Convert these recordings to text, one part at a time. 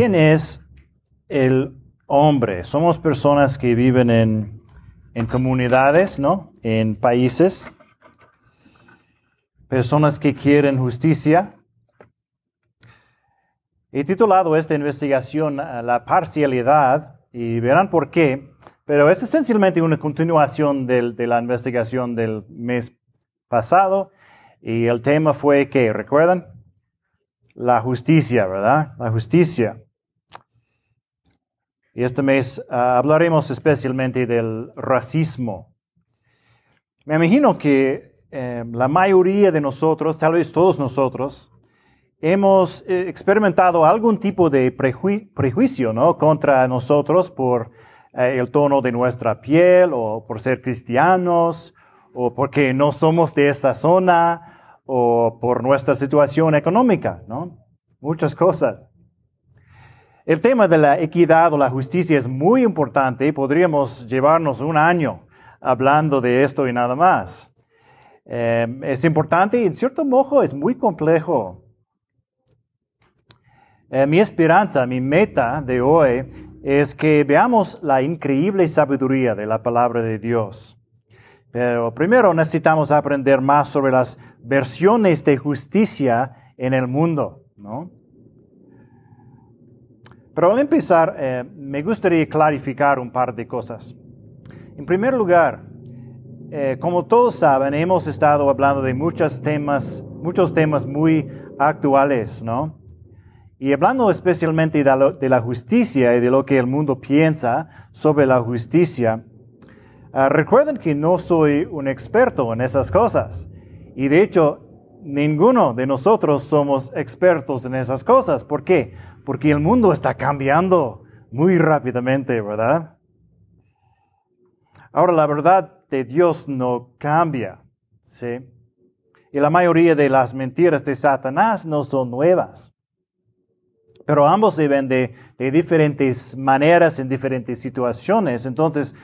¿quién es el hombre? Somos personas que viven en, en comunidades, ¿no? En países. Personas que quieren justicia. He titulado esta investigación La parcialidad y verán por qué, pero es esencialmente una continuación de la investigación del mes pasado y el tema fue que, ¿recuerdan? La justicia, ¿verdad? La justicia. Y este mes ah, hablaremos especialmente del racismo. Me imagino que eh, la mayoría de nosotros, tal vez todos nosotros, hemos eh, experimentado algún tipo de prejuicio ¿no? contra nosotros por eh, el tono de nuestra piel o por ser cristianos o porque no somos de esa zona o por nuestra situación económica, ¿no? Muchas cosas. El tema de la equidad o la justicia es muy importante y podríamos llevarnos un año hablando de esto y nada más. Eh, es importante y en cierto modo es muy complejo. Eh, mi esperanza, mi meta de hoy es que veamos la increíble sabiduría de la palabra de Dios. Pero primero necesitamos aprender más sobre las versiones de justicia en el mundo, ¿no? Pero al empezar, eh, me gustaría clarificar un par de cosas. En primer lugar, eh, como todos saben, hemos estado hablando de muchos temas, muchos temas muy actuales, ¿no? Y hablando especialmente de la, justicia y de lo que el mundo piensa sobre la justicia, ah, recuerden que no soy un experto en esas cosas. Y de hecho, ninguno de nosotros somos expertos en esas cosas. ¿Por qué? Porque el mundo está cambiando muy rápidamente, ¿verdad? Ahora, la verdad de Dios no cambia, ¿sí? Y la mayoría de las mentiras de Satanás no son nuevas. Pero ambos se ven de, diferentes maneras en diferentes situaciones. Entonces,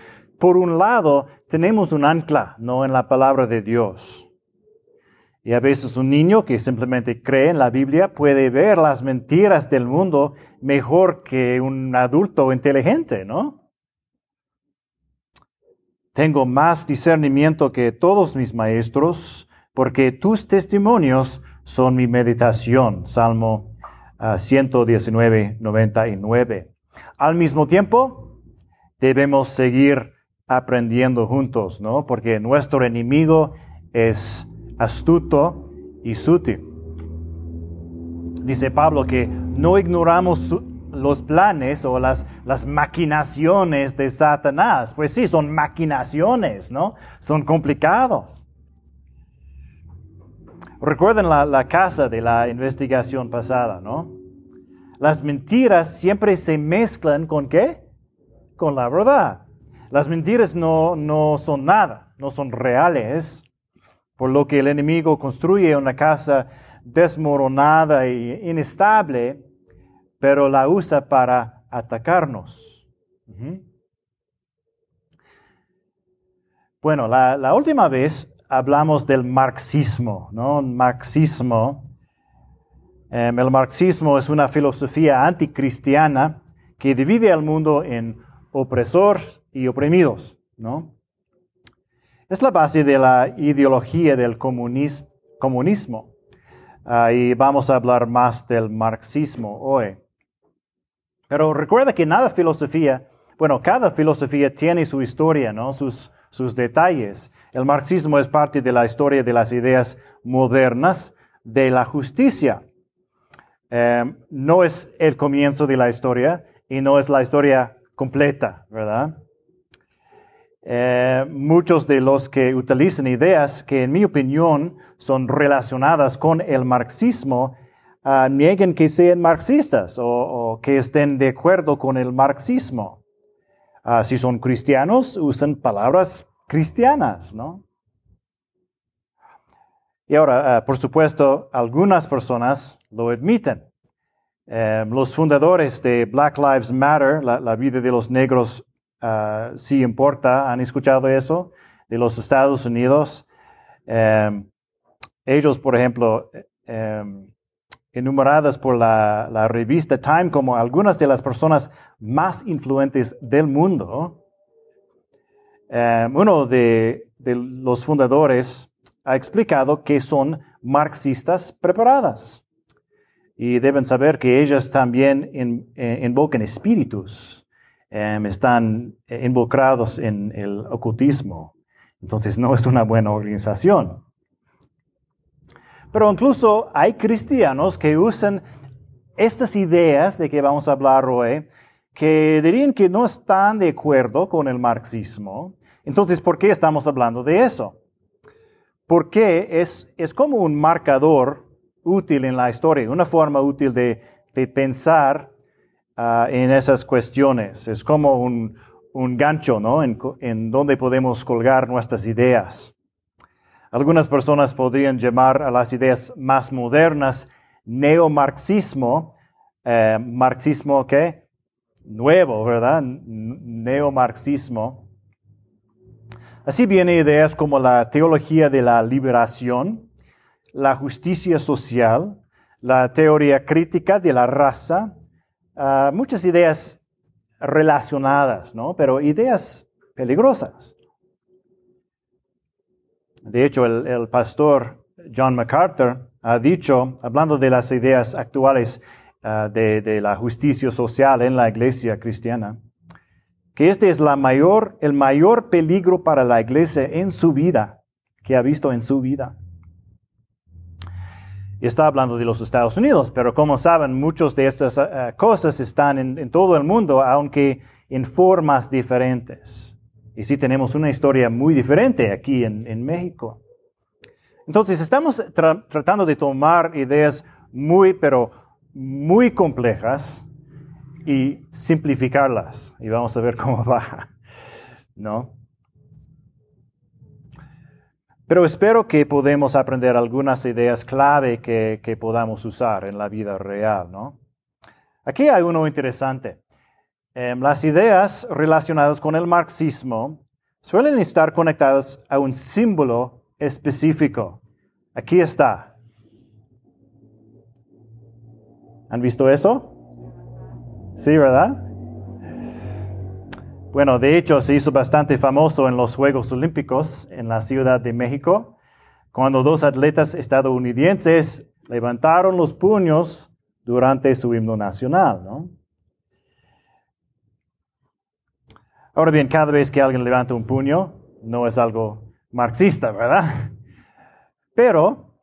por un lado, tenemos un ancla, no en la palabra de Dios. Y a veces un niño que simplemente cree en la Biblia puede ver las mentiras del mundo mejor que un adulto inteligente, ¿no? Tengo más discernimiento que todos mis maestros, porque tus testimonios son mi meditación. Salmo 119, 99. Al mismo tiempo, debemos seguir aprendiendo juntos, ¿no? Porque nuestro enemigo es astuto y sutil. Dice Pablo que no ignoramos los planes o las, las maquinaciones de Satanás. Pues sí, son maquinaciones, ¿no? Son complicados. Recuerden la, casa de la investigación pasada, ¿no? Las mentiras siempre se mezclan con qué? Con la verdad. Las mentiras no, no son nada, no son reales, por lo que el enemigo construye una casa desmoronada e inestable, pero la usa para atacarnos. Bueno, la, última vez hablamos del marxismo, ¿no? Marxismo. Em, el marxismo es una filosofía anticristiana que divide al mundo en opresores y oprimidos, ¿no? Es la base de la ideología del comunismo. y vamos a hablar más del marxismo hoy. Pero recuerda que nada filosofía, bueno, cada filosofía tiene su historia, ¿no? Sus, sus detalles. El marxismo es parte de la historia de las ideas modernas de la justicia. Em, no es el comienzo de la historia y no es la historia completa, ¿verdad? Em, muchos de los que utilizan ideas que en mi opinión son relacionadas con el marxismo uh, niegan que sean marxistas o, que estén de acuerdo con el marxismo. Ah, si son cristianos, usan palabras cristianas, ¿no? Y ahora, ah, por supuesto, algunas personas lo admiten. Em, los fundadores de Black Lives Matter, la, vida de los negros uh, sí importa, ¿han escuchado eso? De los Estados Unidos. Em, ellos, por ejemplo, enumeradas por la, revista Time como algunas de las personas más influentes del mundo, eh, uno de, los fundadores ha explicado que son marxistas preparadas y deben saber que ellas también invocan espíritus, eh, están involucrados en el ocultismo. Entonces no es una buena organización. Pero incluso hay cristianos que usan estas ideas de que vamos a hablar hoy, que dirían que no están de acuerdo con el marxismo. Entonces, ¿por qué estamos hablando de eso? Porque es, es como un marcador útil en la historia, una forma útil de, pensar ah, en esas cuestiones. Es como un, gancho, ¿no? En, en donde podemos colgar nuestras ideas. Algunas personas podrían llamar a las ideas más modernas neomarxismo, eh, marxismo ¿qué? Nuevo, ¿verdad? Neomarxismo. Así vienen ideas como la teología de la liberación, la justicia social, la teoría crítica de la raza, ah, muchas ideas relacionadas, ¿no? Pero ideas peligrosas. De hecho, el, pastor John MacArthur ha dicho, hablando de las ideas actuales ah, de, la justicia social en la iglesia cristiana, que este es la mayor, el mayor peligro para la iglesia en su vida, que ha visto en su vida. Y está hablando de los Estados Unidos, pero como saben, muchas de estas ah, cosas están en, todo el mundo, aunque en formas diferentes. Y sí tenemos una historia muy diferente aquí en, México. Entonces estamos tratando de tomar ideas muy, pero muy complejas y simplificarlas. Y vamos a ver cómo va. ¿No? Pero espero que podamos aprender algunas ideas clave que, que podamos usar en la vida real, ¿no? Aquí hay uno interesante. Em, las ideas relacionadas con el marxismo suelen estar conectadas a un símbolo específico. Aquí está. ¿Han visto eso? Sí, ¿verdad? Bueno, de hecho se hizo bastante famoso en los Juegos Olímpicos en la Ciudad de México, cuando dos atletas estadounidenses levantaron los puños durante su himno nacional. Ahora bien, cada vez que alguien levanta un puño, no es algo marxista, ¿verdad? Pero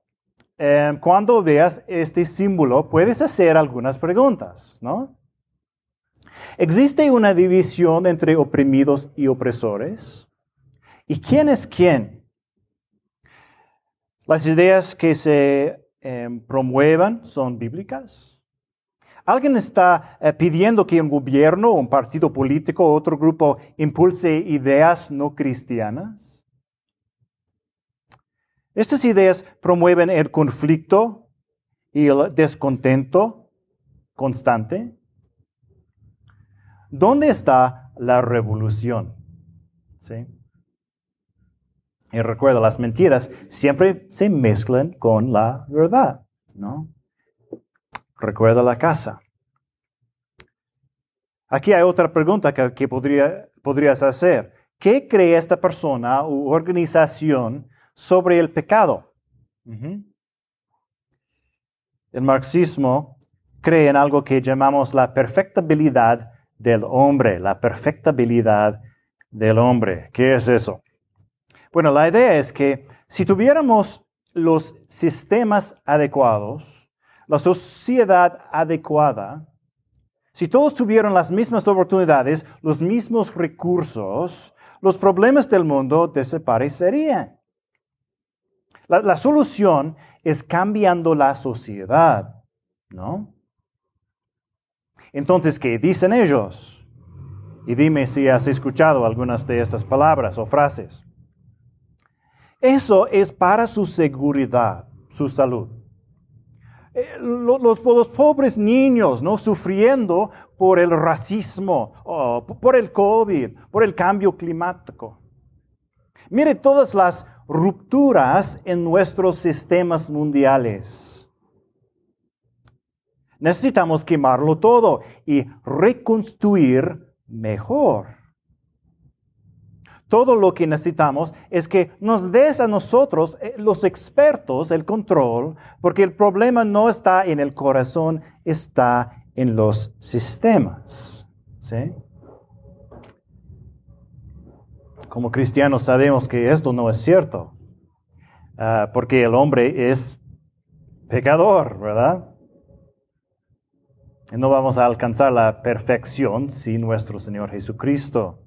em, cuando veas este símbolo, puedes hacer algunas preguntas, ¿no? ¿Existe una división entre oprimidos y opresores? ¿Y quién es quién? Las ideas que se em, promuevan son bíblicas. ¿Alguien está eh, pidiendo que un gobierno, un partido político otro grupo impulse ideas no cristianas? Estas ideas promueven el conflicto y el descontento constante. ¿Dónde está la revolución? ¿Sí? Y recuerda, las mentiras siempre se mezclan con la verdad, ¿no? Recuerda la casa. Aquí hay otra pregunta que, podría, podrías hacer. ¿Qué cree esta persona u organización sobre el pecado? El marxismo cree en algo que llamamos la perfectibilidad del hombre, la perfectibilidad del hombre. ¿Qué es eso? Bueno, la idea es que si tuviéramos los sistemas adecuados, la sociedad adecuada, si todos tuvieran las mismas oportunidades, los mismos recursos, los problemas del mundo desaparecerían. La, la solución es cambiando la sociedad, ¿no? Entonces, ¿qué dicen ellos? Y dime si has escuchado algunas de estas palabras o frases. Eso es para su seguridad, su salud. Eh, los, los, pobres niños, ¿no? Sufriendo por el racismo, por el COVID, por el cambio climático. Mire todas las rupturas en nuestros sistemas mundiales. Necesitamos quemarlo todo y reconstruir mejor. Todo lo que necesitamos es que nos des a nosotros, eh, los expertos, el control, porque el problema no está en el corazón, está en los sistemas. ¿sí? Como cristianos sabemos que esto no es cierto, ah, porque el hombre es pecador, ¿verdad? No vamos a alcanzar la perfección sin nuestro Señor Jesucristo.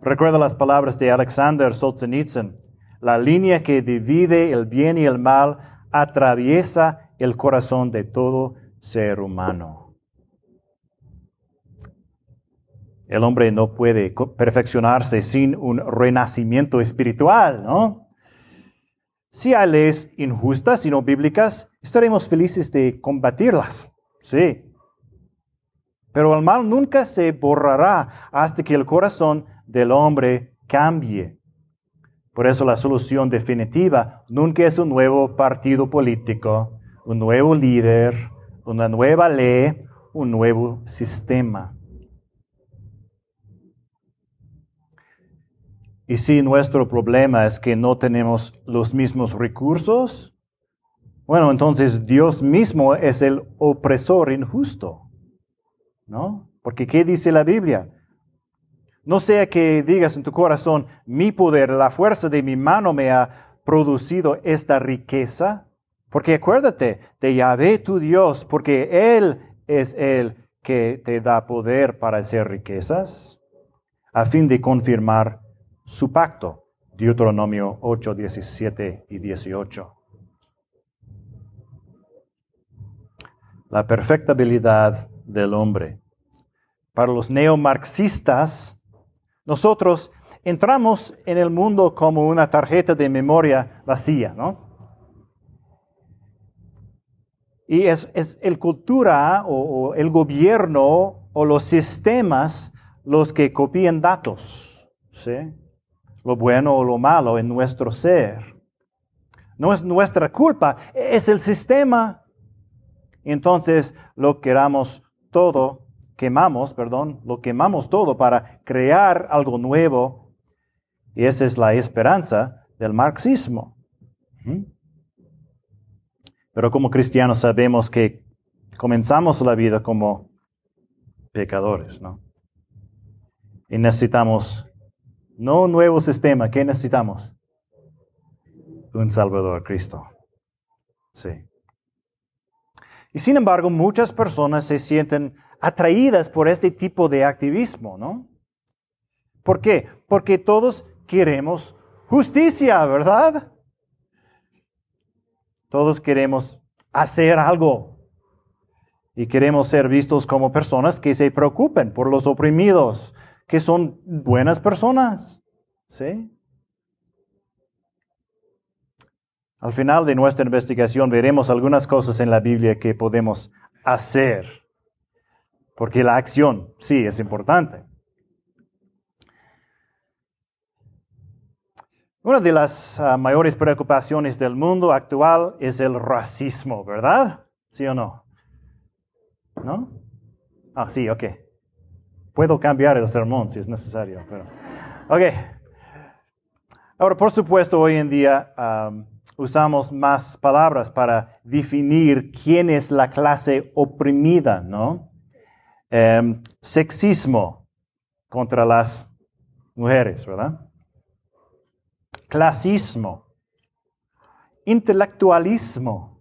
Recuerda las palabras de Alexander Solzhenitsyn. La línea que divide el bien y el mal atraviesa el corazón de todo ser humano. El hombre no puede perfeccionarse sin un renacimiento espiritual, ¿no? Si hay leyes injustas y no bíblicas, estaremos felices de combatirlas, sí. Pero el mal nunca se borrará hasta que el corazón del hombre cambie. Por eso la solución definitiva nunca es un nuevo partido político, un nuevo líder, una nueva ley, un nuevo sistema. Y si nuestro problema es que no tenemos los mismos recursos, bueno, entonces Dios mismo es el opresor injusto. ¿No? Porque ¿qué dice la Biblia? No sea que digas en tu corazón, mi poder, la fuerza de mi mano me ha producido esta riqueza. Porque acuérdate de Yahvé tu Dios, porque Él es el que te da poder para hacer riquezas, a fin de confirmar su pacto. Deuteronomio 8, 17 y 18. La perfectibilidad del hombre. Para los neomarxistas, nosotros entramos en el mundo como una tarjeta de memoria vacía, ¿no? Y es, el cultura o, o, el gobierno o los sistemas los que copian datos, ¿sí? Lo bueno o lo malo en nuestro ser. No es nuestra culpa, es el sistema. Entonces lo queramos todo, quemamos, perdón, lo quemamos todo para crear algo nuevo. Y esa es la esperanza del marxismo. Pero como cristianos sabemos que comenzamos la vida como pecadores, ¿no? Y necesitamos no un nuevo sistema, ¿qué necesitamos? Un Salvador, Cristo. Sí. Y sin embargo, muchas personas se sienten atraídas por este tipo de activismo, ¿no? ¿Por qué? Porque todos queremos justicia, ¿verdad? Todos queremos hacer algo y queremos ser vistos como personas que se preocupen por los oprimidos, que son buenas personas, ¿sí? Al final de nuestra investigación veremos algunas cosas en la Biblia que podemos hacer, porque la acción sí es importante. Una de las ah, mayores preocupaciones del mundo actual es el racismo, ¿verdad? ¿Sí o no? ¿No? Ah, sí, ok. Puedo cambiar el sermón si es necesario. Pero... Ok. Ahora, por supuesto, hoy en día usamos más palabras para definir quién es la clase oprimida, ¿no? Em, sexismo contra las mujeres, ¿verdad? Clasismo, intelectualismo.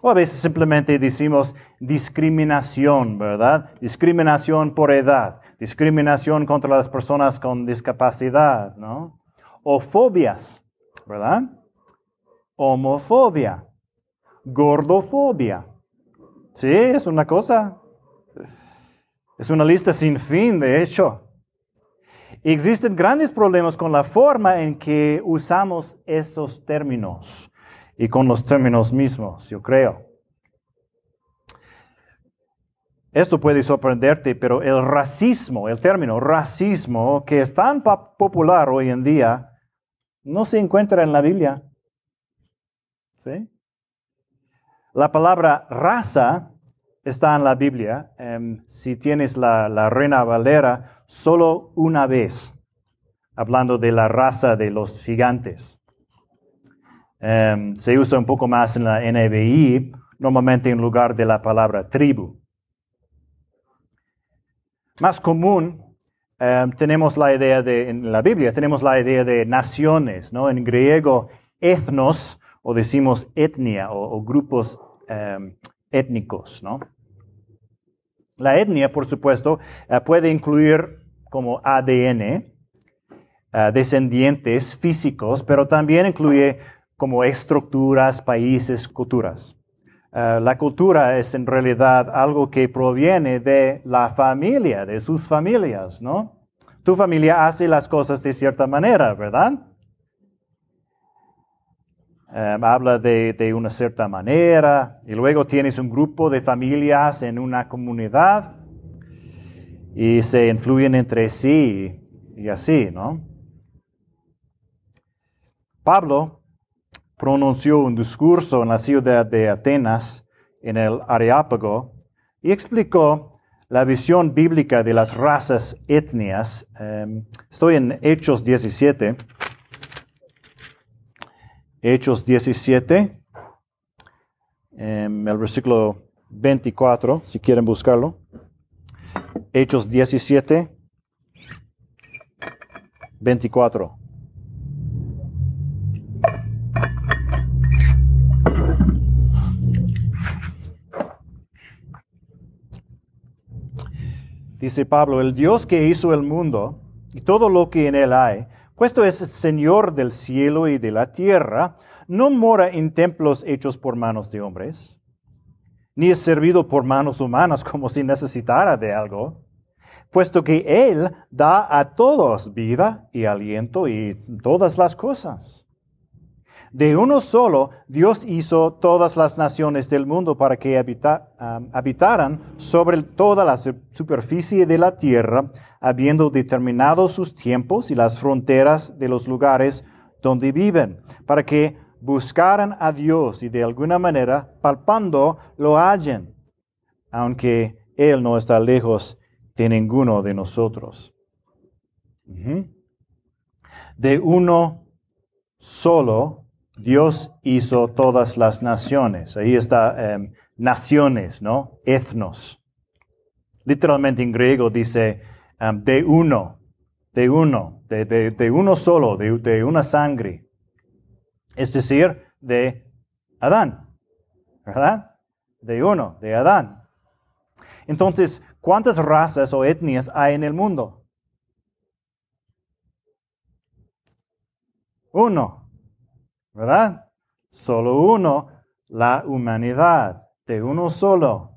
O a veces simplemente decimos discriminación, ¿verdad? Discriminación por edad, discriminación contra las personas con discapacidad, ¿no? O fobias, ¿verdad? Homofobia, gordofobia. Sí, es una cosa. Es una lista sin fin, de hecho. Existen grandes problemas con la forma en que usamos esos términos y con los términos mismos, yo creo. Esto puede sorprenderte, pero el racismo, el término racismo, que es tan popular hoy en día, no se encuentra en la Biblia. ¿Sí? La palabra raza está en la Biblia. Em, si tienes la, la Reina Valera, solo una vez, hablando de la raza de los gigantes. Em, se usa un poco más en la NBI, normalmente en lugar de la palabra tribu. Más común, em, tenemos la idea de, en la Biblia, tenemos la idea de naciones, ¿no? En griego, etnos, o decimos etnia, o, grupos em, étnicos, ¿no? La etnia, por supuesto, eh, puede incluir como ADN, eh, descendientes físicos, pero también incluye como estructuras, países, culturas. Eh, la cultura es en realidad algo que proviene de la familia, de sus familias, ¿no? Tu familia hace las cosas de cierta manera, ¿verdad? Eh, habla de, de, una cierta manera y luego tienes un grupo de familias en una comunidad y se influyen entre sí y así, ¿no? Pablo pronunció un discurso en la ciudad de Atenas, en el Areópago, y explicó la visión bíblica de las razas etnias. Em, estoy en Hechos 17. Hechos 17, em, el versículo 24, si quieren buscarlo. Hechos 17, 24. Dice Pablo, el Dios que hizo el mundo y todo lo que en él hay, puesto es Señor del cielo y de la tierra, no mora en templos hechos por manos de hombres, ni es servido por manos humanas como si necesitara de algo, puesto que Él da a todos vida y aliento y todas las cosas. De uno solo, Dios hizo todas las naciones del mundo para que habitaran sobre toda la superficie de la tierra, habiendo determinado sus tiempos y las fronteras de los lugares donde viven, para que buscaran a Dios y de alguna manera, palpando, lo hallen, aunque Él no está lejos de ninguno de nosotros. De uno solo Dios hizo todas las naciones. Ahí está em, naciones, ¿no? Etnos. Literalmente en griego dice em, de uno, de uno, de, uno solo, de, de, una sangre. Es decir, de Adán, ¿verdad? De uno, de Adán. Entonces, ¿cuántas razas o etnias hay en el mundo? Uno. ¿Verdad? Solo uno, la humanidad, de uno solo.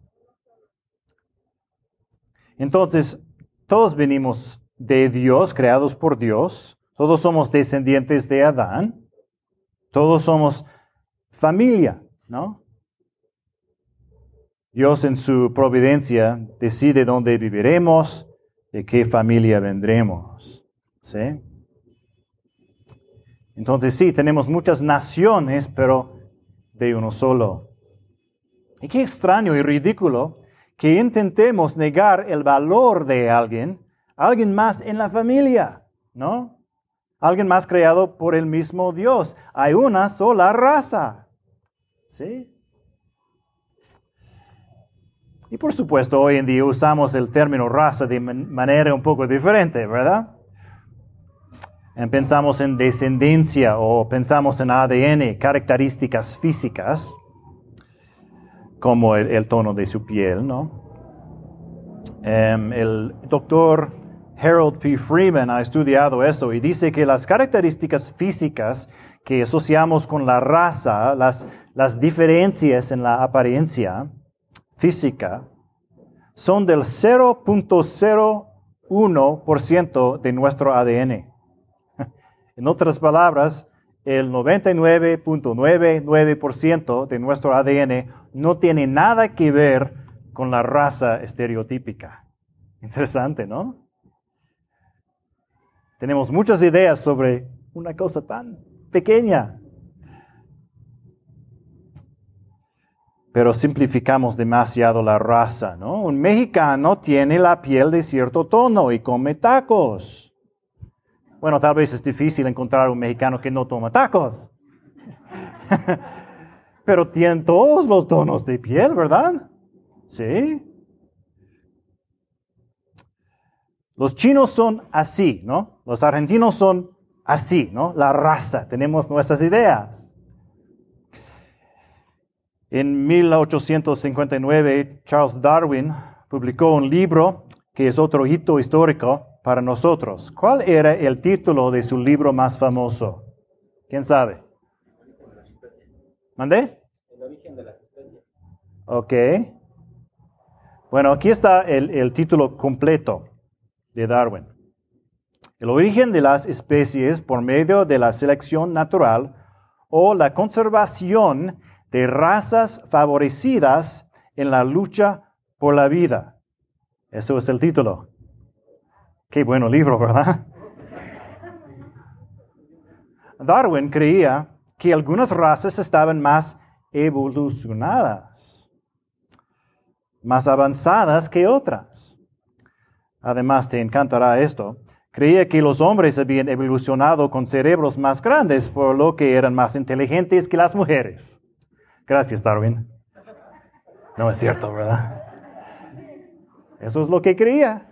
Entonces, todos venimos de Dios, creados por Dios, todos somos descendientes de Adán, todos somos familia, ¿no? Dios en su providencia decide dónde viviremos, de qué familia vendremos, ¿sí? Entonces sí, tenemos muchas naciones, pero de uno solo. Y qué extraño y ridículo que intentemos negar el valor de alguien, alguien más en la familia, ¿no? Alguien más creado por el mismo Dios. Hay una sola raza. ¿Sí? Y por supuesto, hoy en día usamos el término raza de manera un poco diferente, ¿verdad? Pensamos en descendencia o pensamos en ADN, características físicas, como el, tono de su piel. Em, el doctor Harold P. Freeman ha estudiado eso y dice que las características físicas que asociamos con la raza, las, las diferencias en la apariencia física, son del 0.01% de nuestro ADN. En otras palabras, el 99.99% de nuestro ADN no tiene nada que ver con la raza estereotípica. Interesante, ¿no? Tenemos muchas ideas sobre una cosa tan pequeña. pero simplificamos demasiado la raza, ¿no? Un mexicano tiene la piel de cierto tono y come tacos. Bueno, tal vez es difícil encontrar un mexicano que no toma tacos. pero tienen todos los tonos de piel, ¿verdad? Sí. Los chinos son así, ¿no? Los argentinos son así, ¿no? La raza, tenemos nuestras ideas. En 1859, Charles Darwin publicó un libro que es otro hito histórico para nosotros. ¿Cuál era el título de su libro más famoso? ¿Quién sabe? ¿Mandé? El origen de las especies. Ok. Bueno, aquí está el, el título completo de Darwin. El origen de las especies por medio de la selección natural o la conservación de razas favorecidas en la lucha por la vida. Eso es el título. Qué bueno libro, ¿verdad? Darwin creía que algunas razas estaban más evolucionadas, más avanzadas que otras. Además, te encantará esto. Creía que los hombres habían evolucionado con cerebros más grandes, por lo que eran más inteligentes que las mujeres. Gracias, Darwin. No es cierto, ¿verdad? Eso es lo que creía.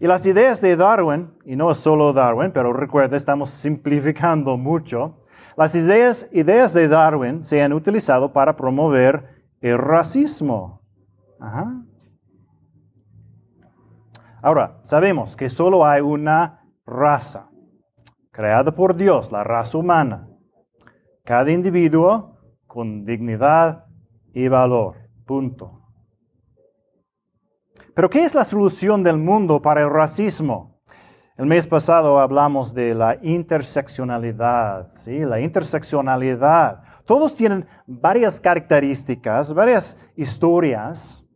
Y las ideas de Darwin, y no es solo Darwin, pero recuerda, estamos simplificando mucho, las ideas, ideas de Darwin se han utilizado para promover el racismo. Ahora, sabemos que solo hay una raza creada por Dios, la raza humana cada individuo con dignidad y valor. Punto. Pero ¿qué es la solución del mundo para el racismo? El mes pasado hablamos de la interseccionalidad, ¿sí? La interseccionalidad. Todos tienen varias características, varias historias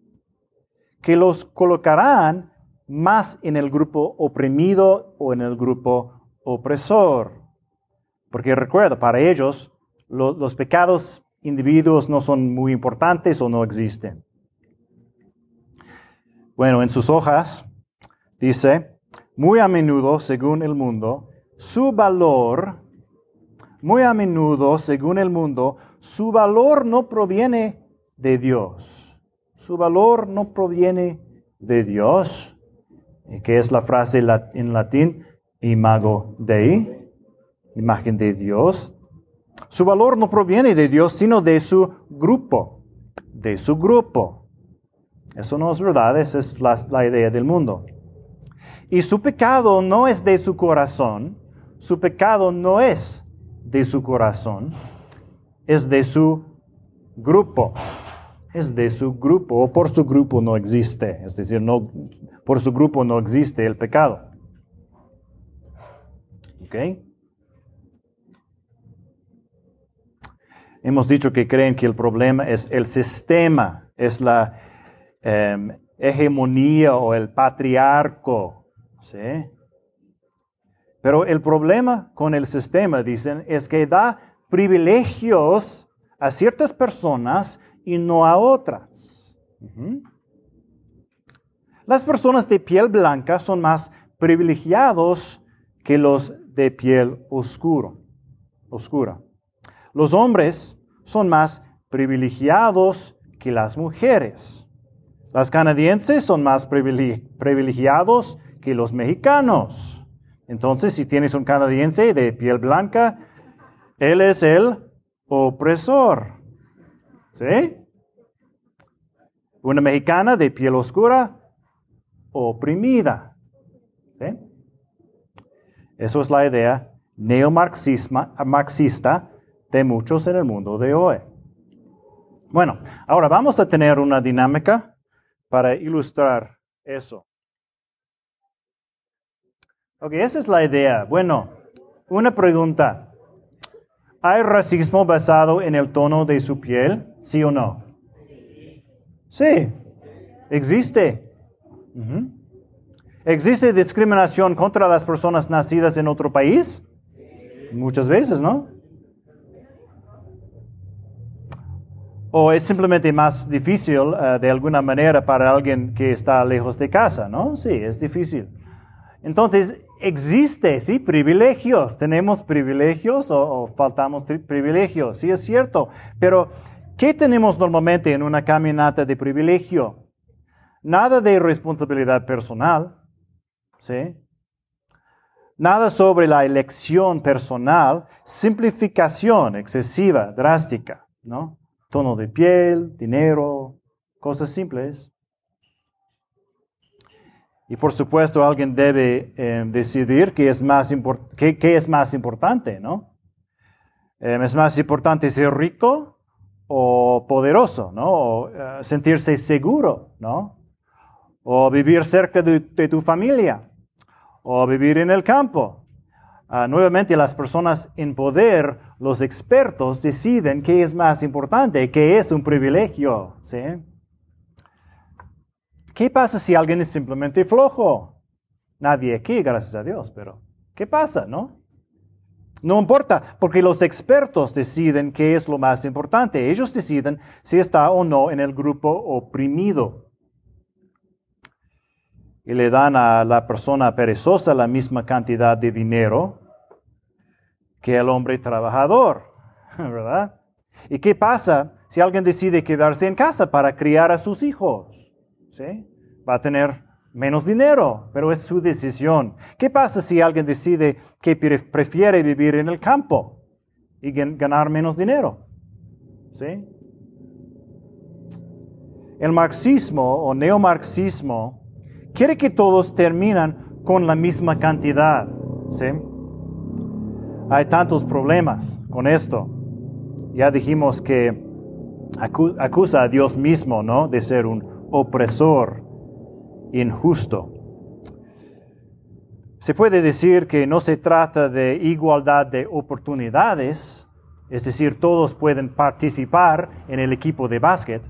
que los colocarán más en el grupo oprimido o en el grupo opresor. Porque recuerda, para ellos los pecados individuos no son muy importantes o no existen. Bueno, en sus hojas dice, muy a menudo, según el mundo, su valor, muy a menudo, según el mundo, su valor no proviene de Dios. Su valor no proviene de Dios, que es la frase en latín, imago Dei, imagen de Dios. Su valor no proviene de Dios, sino de su grupo, de su grupo. Eso no es verdad, esa es la, idea del mundo. Y su pecado no es de su corazón, su pecado no es de su corazón, es de su grupo. Es de su grupo, o por su grupo no existe. Es decir, no, por su grupo no existe el pecado. ¿Ok? Hemos dicho que creen que el problema es el sistema, es la em, hegemonía o el patriarco. ¿sí? Pero el problema con el sistema, dicen, es que da privilegios a ciertas personas y no a otras. Las personas de piel blanca son más privilegiados que los de piel oscura. Los hombres son más privilegiados que las mujeres. Las canadienses son más privilegiados que los mexicanos. Entonces, si tienes un canadiense de piel blanca, él es el opresor. ¿Sí? Una mexicana de piel oscura, oprimida. ¿Sí? Eso es la idea neomarxista de muchos en el mundo de hoy. Bueno, ahora vamos a tener una dinámica para ilustrar eso. Ok, esa es la idea. Bueno, una pregunta. ¿Hay racismo basado en el tono de su piel? ¿Sí o no? Sí, existe. ¿Existe discriminación contra las personas nacidas en otro país? Muchas veces, ¿no? O es simplemente más difícil eh, de alguna manera para alguien que está lejos de casa, ¿no? Sí, es difícil. Entonces, existe, sí, privilegios. ¿Tenemos privilegios o, faltamos privilegios? Sí, es cierto. Pero, ¿qué tenemos normalmente en una caminata de privilegio? Nada de responsabilidad personal, ¿sí? Nada sobre la elección personal, simplificación excesiva, drástica, ¿no? Tono de piel, dinero, cosas simples. Y por supuesto alguien debe eh, decidir qué es, más importante, ¿no? Eh, ¿Es más importante ser rico o poderoso, ¿no? O eh, sentirse seguro, ¿no? O vivir cerca de, tu familia, o vivir en el campo. Ah, nuevamente las personas en poder, los expertos, deciden qué es más importante, qué es un privilegio, ¿sí? ¿Qué pasa si alguien es simplemente flojo? Nadie aquí, gracias a Dios, pero ¿qué pasa, no? No importa, porque los expertos deciden qué es lo más importante. Ellos deciden si está o no en el grupo oprimido. Y le dan a la persona perezosa la misma cantidad de dinero que el hombre trabajador, ¿verdad? ¿Y qué pasa si alguien decide quedarse en casa para criar a sus hijos? ¿sí? Va a tener menos dinero, pero es su decisión. ¿Qué pasa si alguien decide que prefiere vivir en el campo y ganar menos dinero? ¿Sí? El marxismo o neomarxismo quiere que todos terminan con la misma cantidad. ¿sí? Hay tantos problemas con esto. Ya dijimos que acusa a Dios mismo, ¿no? De ser un opresor injusto. Se puede decir que no se trata de igualdad de oportunidades, es decir, todos pueden participar en el equipo de básquet.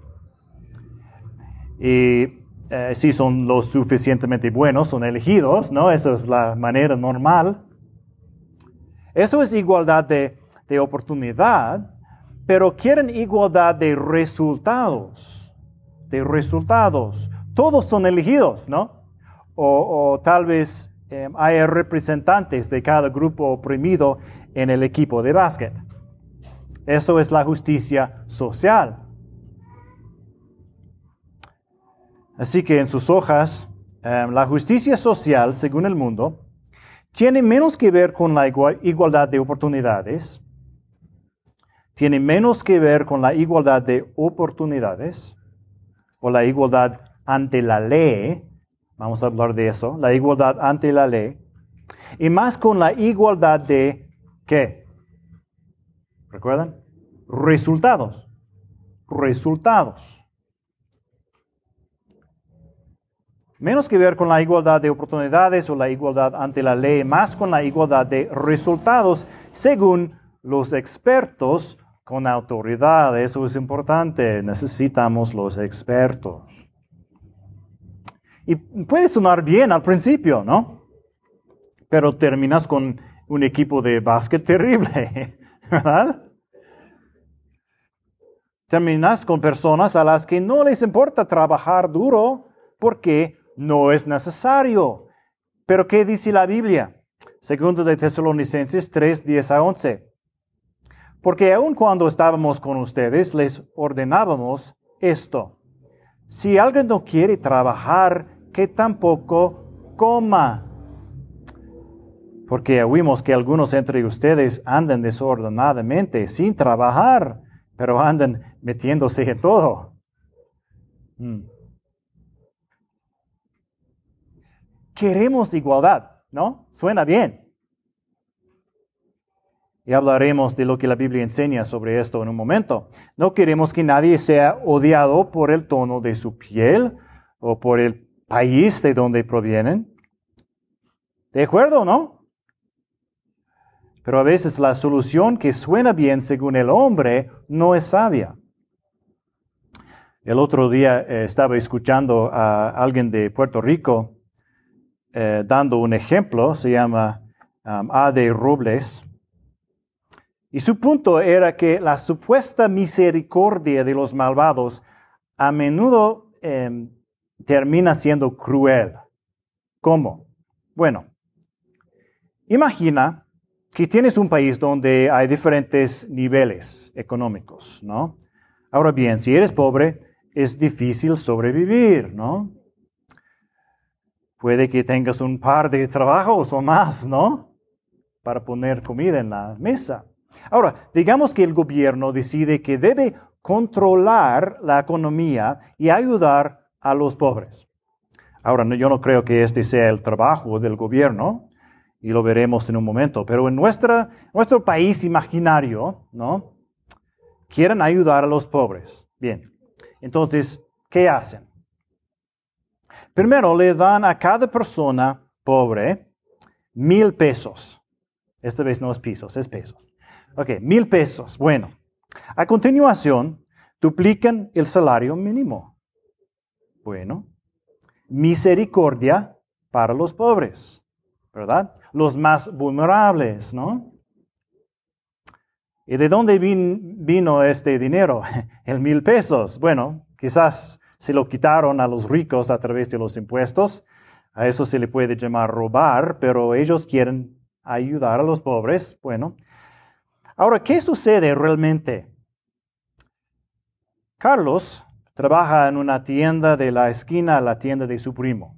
Y eh, si son lo suficientemente buenos, son elegidos, ¿no? Esa es la manera normal. Eso es igualdad de, de oportunidad, pero quieren igualdad de resultados de resultados. Todos son elegidos, ¿no? O, tal vez eh, hay representantes de cada grupo oprimido en el equipo de básquet. Eso es la justicia social. Así que en sus hojas, eh, la justicia social, según el mundo, tiene menos que ver con la igualdad de oportunidades, tiene menos que ver con la igualdad de oportunidades o la igualdad ante la ley, vamos a hablar de eso, la igualdad ante la ley, y más con la igualdad de qué? ¿Recuerdan? Resultados. Resultados. Menos que ver con la igualdad de oportunidades o la igualdad ante la ley, más con la igualdad de resultados, según los expertos con autoridad. Eso es importante. Necesitamos los expertos. Y puede sonar bien al principio, ¿no? Pero terminas con un equipo de básquet terrible, ¿verdad? Terminas con personas a las que no les importa trabajar duro porque no es necesario. Pero ¿qué dice la Biblia? Segundo de Tesalonicenses 3, 10 a 11. Porque aun cuando estábamos con ustedes, les ordenábamos esto. Si alguien no quiere trabajar, que tampoco coma. Porque oímos que algunos entre ustedes andan desordenadamente, sin trabajar, pero andan metiéndose en todo. Hmm. Queremos igualdad, ¿no? Suena bien. Y hablaremos de lo que la Biblia enseña sobre esto en un momento. No queremos que nadie sea odiado por el tono de su piel o por el país de donde provienen. ¿De acuerdo, no? Pero a veces la solución que suena bien según el hombre no es sabia. El otro día eh, estaba escuchando a alguien de Puerto Rico eh, dando un ejemplo, se llama um, A. de Robles Y su punto era que la supuesta misericordia de los malvados a menudo em, termina siendo cruel. ¿Cómo? Bueno, imagina que tienes un país donde hay diferentes niveles económicos, ¿no? Ahora bien, si eres pobre, es difícil sobrevivir, ¿no? Puede que tengas un par de trabajos o más, ¿no? Para poner comida en la mesa. Ahora, digamos que el gobierno decide que debe controlar la economía y ayudar a los pobres. Ahora, yo no creo que este sea el trabajo del gobierno, y lo veremos en un momento. Pero en nuestra, nuestro país imaginario, ¿no? Quieren ayudar a los pobres. Bien, entonces, ¿qué hacen? Primero le dan a cada persona pobre mil pesos. Esta vez no es pisos, es pesos. Ok, mil pesos. Bueno, a continuación, duplican el salario mínimo. Bueno, misericordia para los pobres. ¿verdad? Los más vulnerables, ¿no? ¿Y de dónde vino este dinero? El mil pesos. Bueno, quizás se lo quitaron a los ricos a través de los impuestos. A eso se le puede llamar robar, pero ellos quieren ayudar a los pobres. Bueno, ahora, ¿qué sucede realmente? Carlos trabaja en una tienda de la esquina a la tienda de su primo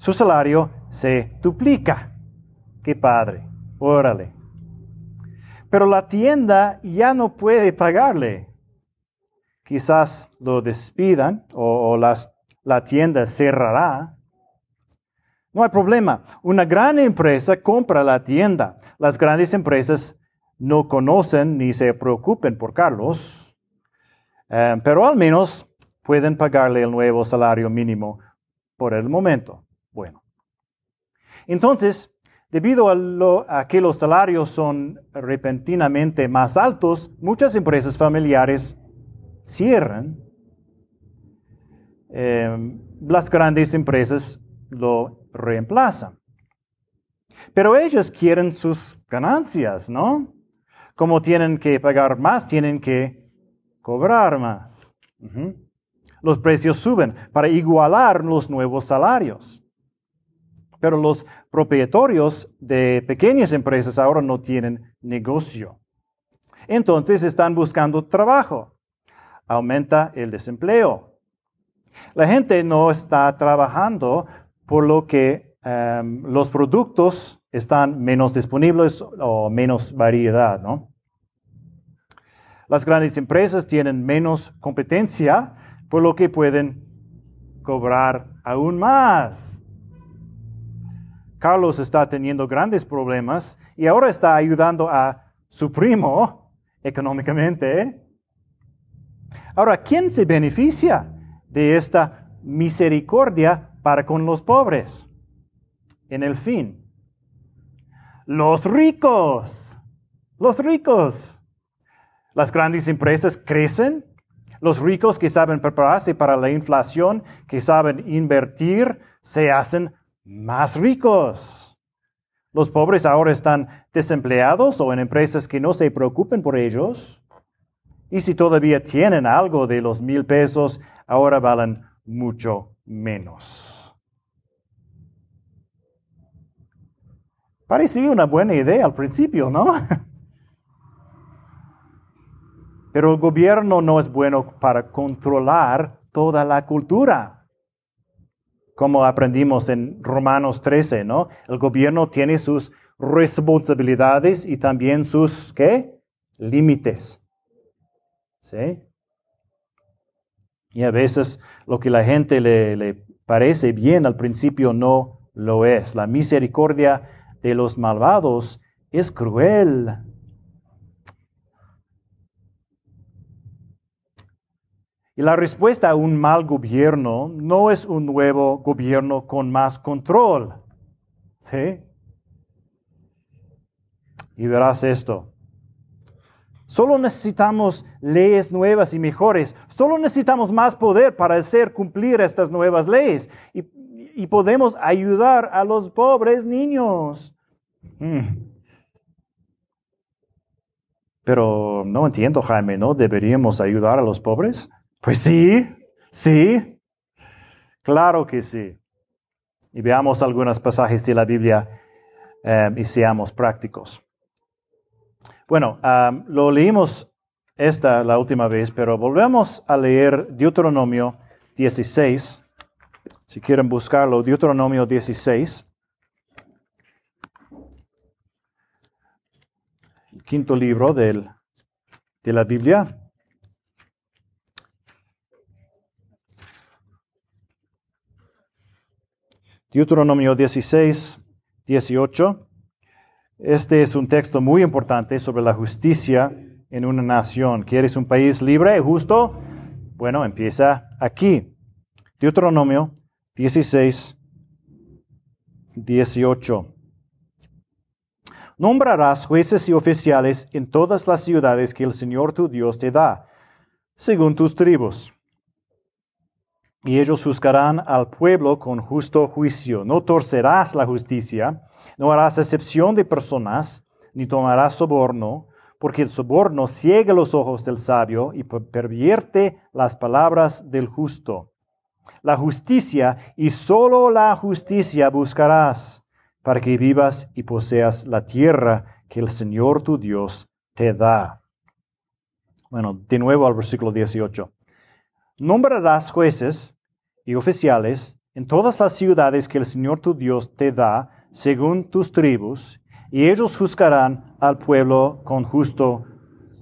su salario se duplica. Qué padre, órale. Pero la tienda ya no puede pagarle. Quizás lo despidan o, la tienda cerrará. No hay problema. Una gran empresa compra la tienda. Las grandes empresas no conocen ni se preocupen por Carlos, eh, pero al menos pueden pagarle el nuevo salario mínimo por el momento. Bueno, entonces, debido a, que los salarios son repentinamente más altos, muchas empresas familiares cierran. Em, las grandes empresas lo reemplazan. Pero ellas quieren sus ganancias, ¿no? Como tienen que pagar más, tienen que cobrar más. Los precios suben para igualar los nuevos salarios. Pero los propietarios de pequeñas empresas ahora no tienen negocio. Entonces están buscando trabajo. Aumenta el desempleo. La gente no está trabajando por lo que em, los productos están menos disponibles o menos variedad, ¿no? Las grandes empresas tienen menos competencia, por lo que pueden cobrar aún más. Carlos está teniendo grandes problemas y ahora está ayudando a su primo económicamente. Ahora, ¿quién se beneficia de esta misericordia para con los pobres? En el fin, los ricos, los ricos. Las grandes empresas crecen, los ricos que saben prepararse para la inflación, que saben invertir, se hacen más ricos. Los pobres ahora están desempleados o en empresas que no se preocupen por ellos. Y si todavía tienen algo de los mil pesos, ahora valen mucho menos. Parecía una buena idea al principio, ¿no? Pero el gobierno no es bueno para controlar toda la cultura como aprendimos en Romanos 13, ¿no? El gobierno tiene sus responsabilidades y también sus, ¿qué? Límites. ¿Sí? Y a veces lo que la gente le, le parece bien al principio no lo es. La misericordia de los malvados es cruel. Y la respuesta a un mal gobierno no es un nuevo gobierno con más control. ¿Sí? Y verás esto. Solo necesitamos leyes nuevas y mejores. Solo necesitamos más poder para hacer cumplir estas nuevas leyes. Y, podemos ayudar a los pobres niños. Mm. Pero no entiendo, Jaime, ¿no? ¿Deberíamos ayudar a los pobres? Pues sí, sí, claro que sí. Y veamos algunos pasajes de la Biblia eh, y seamos prácticos. Bueno, lo leímos esta la última vez, pero volvemos a leer Deuteronomio 16. Si quieren buscarlo, Deuteronomio 16. El quinto libro del, de la Biblia. Deuteronomio 16, 18. Este es un texto muy importante sobre la justicia en una nación. ¿Quieres un país libre y justo? Bueno, empieza aquí. Deuteronomio 16, 18. Nombrarás jueces y oficiales en todas las ciudades que el Señor tu Dios te da, según tus tribus. Y ellos juzgarán al pueblo con justo juicio. No torcerás la justicia no harás excepción de personas, ni tomarás soborno, porque el soborno ciega los ojos del sabio y pervierte las palabras del justo. La justicia y solo la justicia buscarás, para que vivas y poseas la tierra que el Señor tu Dios te da. Bueno, de nuevo al versículo 18. Nombrarás jueces y oficiales en todas las ciudades que el Señor tu Dios te da, según tus tribus, y ellos juzgarán al pueblo con justo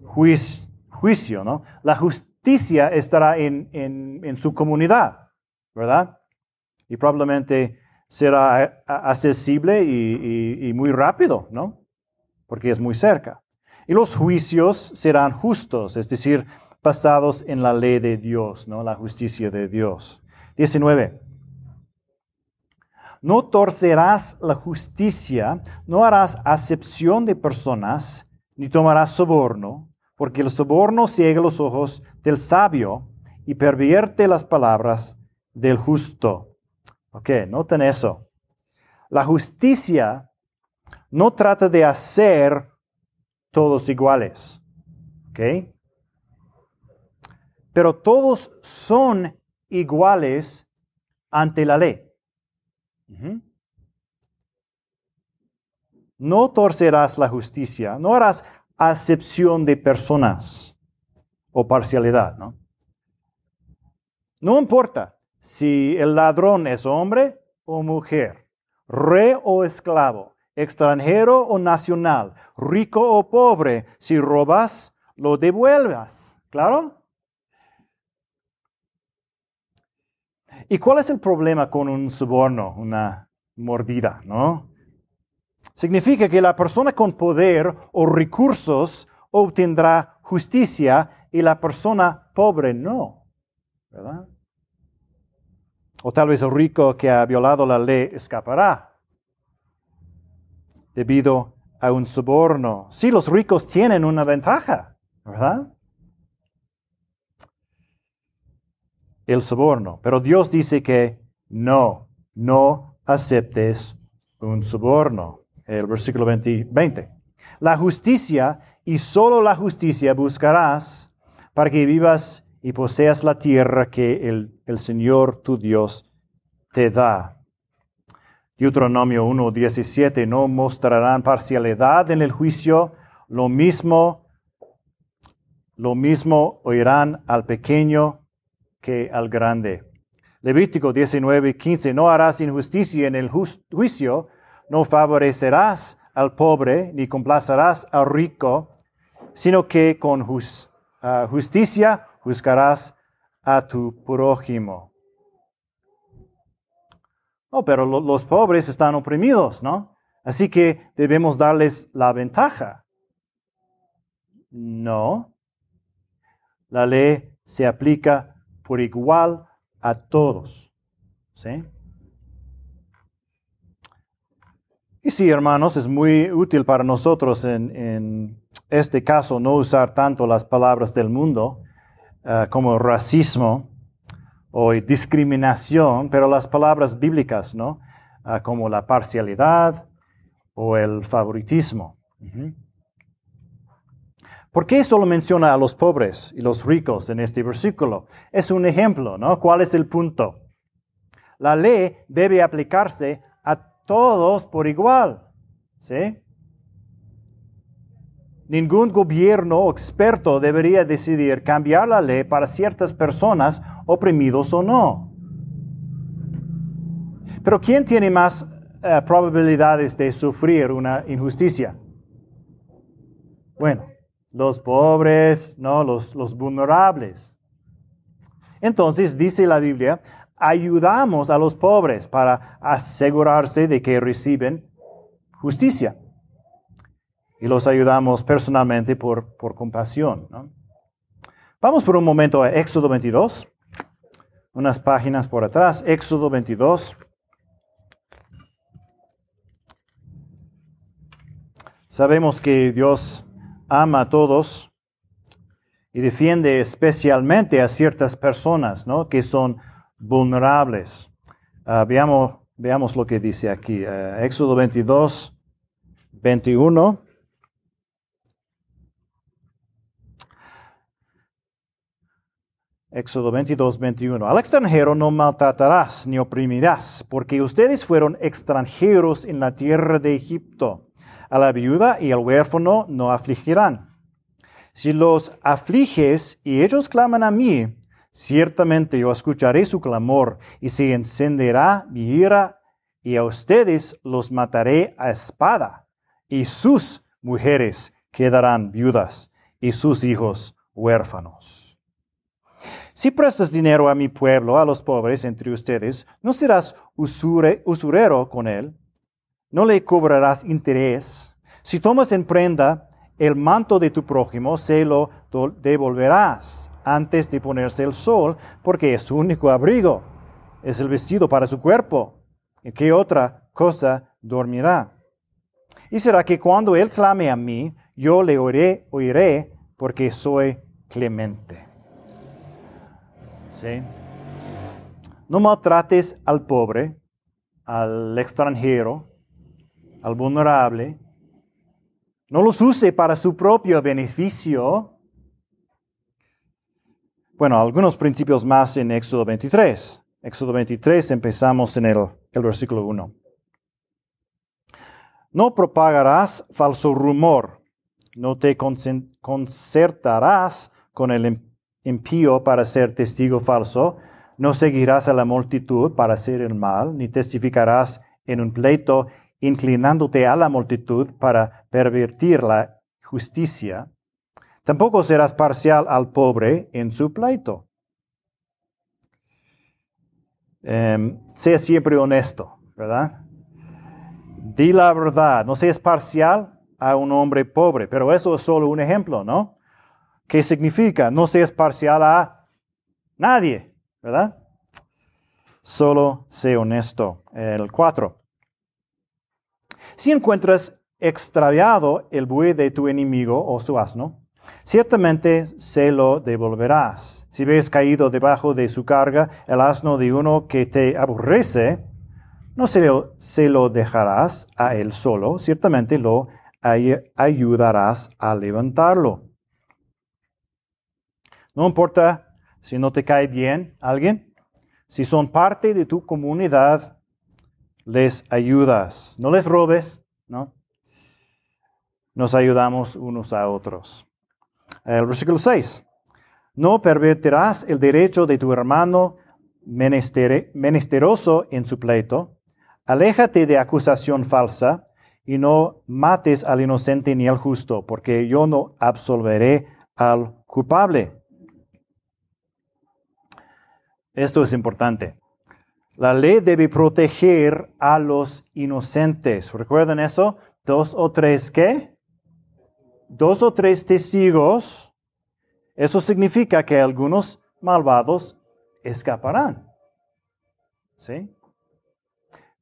juicio. ¿no? La justicia estará en, en, su comunidad, ¿verdad? Y probablemente será accesible y, y, muy rápido, ¿no? Porque es muy cerca. Y los juicios serán justos, es decir, basados en la ley de Dios, ¿no? La justicia de Dios. 19. No torcerás la justicia, no harás acepción de personas, ni tomarás soborno, porque el soborno ciega los ojos del sabio y pervierte las palabras del justo. Ok, noten eso. La justicia no trata de hacer todos iguales. Ok. Pero todos son iguales ante la ley. No torcerás la justicia, no harás acepción de personas o parcialidad, ¿no? No importa si el ladrón es hombre o mujer, rey o esclavo, extranjero o nacional, rico o pobre, si robas, lo devuelvas. ¿Claro? ¿Y cuál es el problema con un soborno, una mordida, no? Significa que la persona con poder o recursos obtendrá justicia y la persona pobre no, ¿verdad? O tal vez el rico que ha violado la ley escapará debido a un soborno. Sí, los ricos tienen una ventaja, ¿verdad? El soborno. Pero Dios dice que no, no aceptes un soborno. El versículo 20, La justicia y solo la justicia buscarás para que vivas y poseas la tierra que el, el Señor tu Dios te da. Deuteronomio 1.17, no mostrarán parcialidad en el juicio, lo mismo, lo mismo oirán al pequeño que al grande. Levítico 19, 15, no harás injusticia en el juicio, no favorecerás al pobre, ni complacerás al rico, sino que con ah, justicia juzgarás a tu prójimo. No, pero los pobres están oprimidos, ¿no? Así que debemos darles la ventaja. No. La ley se aplica por igual a todos. ¿Sí? Y sí, hermanos, es muy útil para nosotros en, este caso no usar tanto las palabras del mundo eh, como racismo o discriminación, pero las palabras bíblicas, ¿no? Ah, como la parcialidad o el favoritismo. ¿Por qué solo menciona a los pobres y los ricos en este versículo? Es un ejemplo, ¿no? ¿Cuál es el punto? La ley debe aplicarse a todos por igual, ¿sí? Ningún gobierno o experto debería decidir cambiar la ley para ciertas personas oprimidos o no. Pero ¿quién tiene más eh, probabilidades de sufrir una injusticia? Bueno, los pobres, no, los, los vulnerables. Entonces dice la Biblia, ayudamos a los pobres para asegurarse de que reciben justicia. Y los ayudamos personalmente por, por compasión. Vamos por un momento a Éxodo 22, unas páginas por atrás, Éxodo 22. Sabemos que Dios ama a todos y defiende especialmente a ciertas personas ¿no? que son vulnerables. Ah, veamos, lo que dice aquí. Ah, Éxodo 22, 21. Éxodo 22, 21. Al extranjero no maltratarás ni oprimirás, porque ustedes fueron extranjeros en la tierra de Egipto. A la viuda y al huérfano no afligirán. Si los afliges y ellos claman a mí, ciertamente yo escucharé su clamor y se encenderá mi ira y a ustedes los mataré a espada y sus mujeres quedarán viudas y sus hijos huérfanos. Si prestas dinero a mi pueblo, a los pobres entre ustedes, no serás usurero con él no le cobrarás interés. Si tomas en prenda el manto de tu prójimo, se lo devolverás antes de ponerse el sol, porque es su único abrigo. Es el vestido para su cuerpo. ¿En qué otra cosa dormirá? Y será que cuando él clame a mí, yo le oiré, oiré, porque soy clemente. ¿Sí? No maltrates al pobre, al extranjero, al vulnerable, no los use para su propio beneficio. Bueno, algunos principios más en Éxodo 23. Éxodo 23 empezamos en el, el versículo 1. No propagarás falso rumor, no te concertarás con el impío para ser testigo falso, no seguirás a la multitud para hacer el mal, ni testificarás en un pleito inclinándote a la multitud para pervertir la justicia, tampoco serás parcial al pobre en su pleito. Em, sea siempre honesto, ¿verdad? Di la verdad, no seas parcial a un hombre pobre, pero eso es solo un ejemplo, ¿no? ¿Qué significa? No seas parcial a nadie, ¿verdad? Solo sé honesto. El 4. Si encuentras extraviado el buey de tu enemigo o su asno, ciertamente se lo devolverás. Si ves caído debajo de su carga el asno de uno que te aborrece, no se lo, se lo dejarás a él solo, ciertamente lo ayudarás a levantarlo. No importa si no te cae bien alguien, si son parte de tu comunidad, les ayudas. No les robes, ¿no? Nos ayudamos unos a otros. El versículo 6. No pervertirás el derecho de tu hermano menesteroso en su pleito. Aléjate de acusación falsa y no mates al inocente ni al justo, porque yo no absolveré al culpable. Esto es importante. La ley debe proteger a los inocentes. ¿Recuerdan eso? Dos o tres qué? Dos o tres testigos. Eso significa que algunos malvados escaparán. ¿Sí?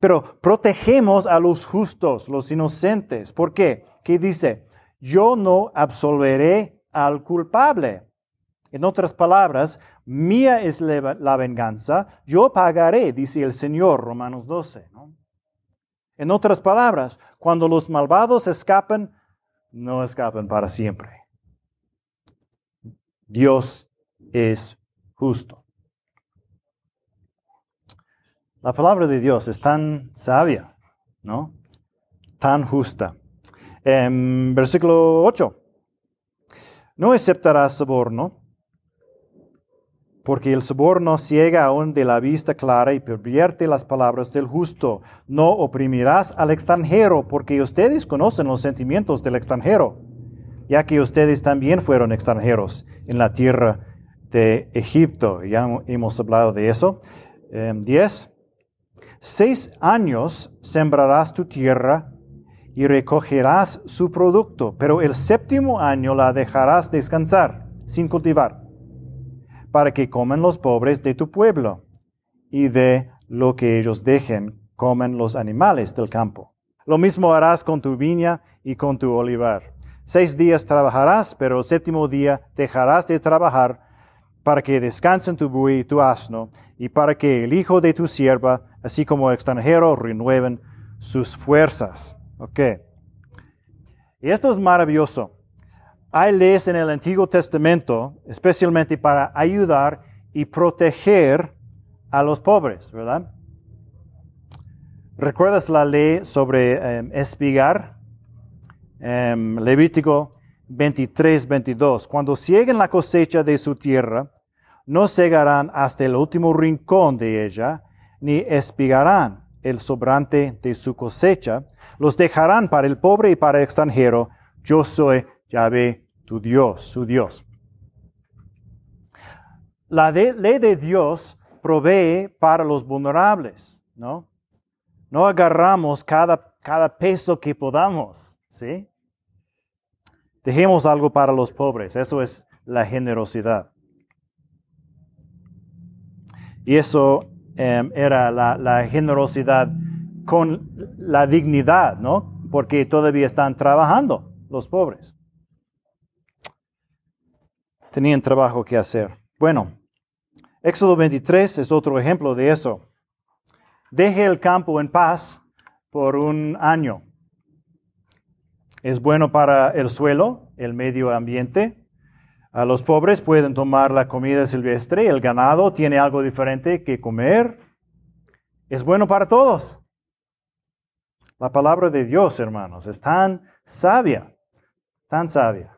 Pero protegemos a los justos, los inocentes. ¿Por qué? ¿Qué dice? Yo no absolveré al culpable. En otras palabras, mía es la venganza, yo pagaré, dice el Señor, Romanos 12. En otras palabras, cuando los malvados escapan, no escapan para siempre. Dios es justo. La palabra de Dios es tan sabia, ¿no? Tan justa. En versículo 8. No aceptarás soborno, porque el soborno ciega aún de la vista clara y pervierte las palabras del justo. No oprimirás al extranjero, porque ustedes conocen los sentimientos del extranjero, ya que ustedes también fueron extranjeros en la tierra de Egipto. Ya hemos hablado de eso. 10. Em, Seis años sembrarás tu tierra y recogerás su producto, pero el séptimo año la dejarás descansar sin cultivar, para que coman los pobres de tu pueblo, y de lo que ellos dejen comen los animales del campo. Lo mismo harás con tu viña y con tu olivar. Seis días trabajarás, pero el séptimo día dejarás de trabajar para que descansen tu buey y tu asno, y para que el hijo de tu sierva, así como el extranjero, renueven sus fuerzas. Ok. Y esto es maravilloso. Hay leyes en el Antiguo Testamento, especialmente para ayudar y proteger a los pobres, ¿verdad? ¿Recuerdas la ley sobre em, espigar? Em, Levítico 23, 22. Cuando cieguen la cosecha de su tierra, no cegarán hasta el último rincón de ella, ni espigarán el sobrante de su cosecha, los dejarán para el pobre y para el extranjero. Yo soy Yahvé, tu Dios, su Dios. La ley de Dios provee para los vulnerables, ¿no? No agarramos cada, cada peso que podamos, ¿sí? Dejemos algo para los pobres, eso es la generosidad. Y eso em, era la, generosidad con la dignidad, ¿no? Porque todavía están trabajando los pobres. Tenían trabajo que hacer. Bueno, Éxodo 23 es otro ejemplo de eso. Deje el campo en paz por un año. Es bueno para el suelo, el medio ambiente, a los pobres pueden tomar la comida silvestre, el ganado tiene algo diferente que comer. Es bueno para todos. La palabra de Dios, hermanos, es tan sabia, tan sabia.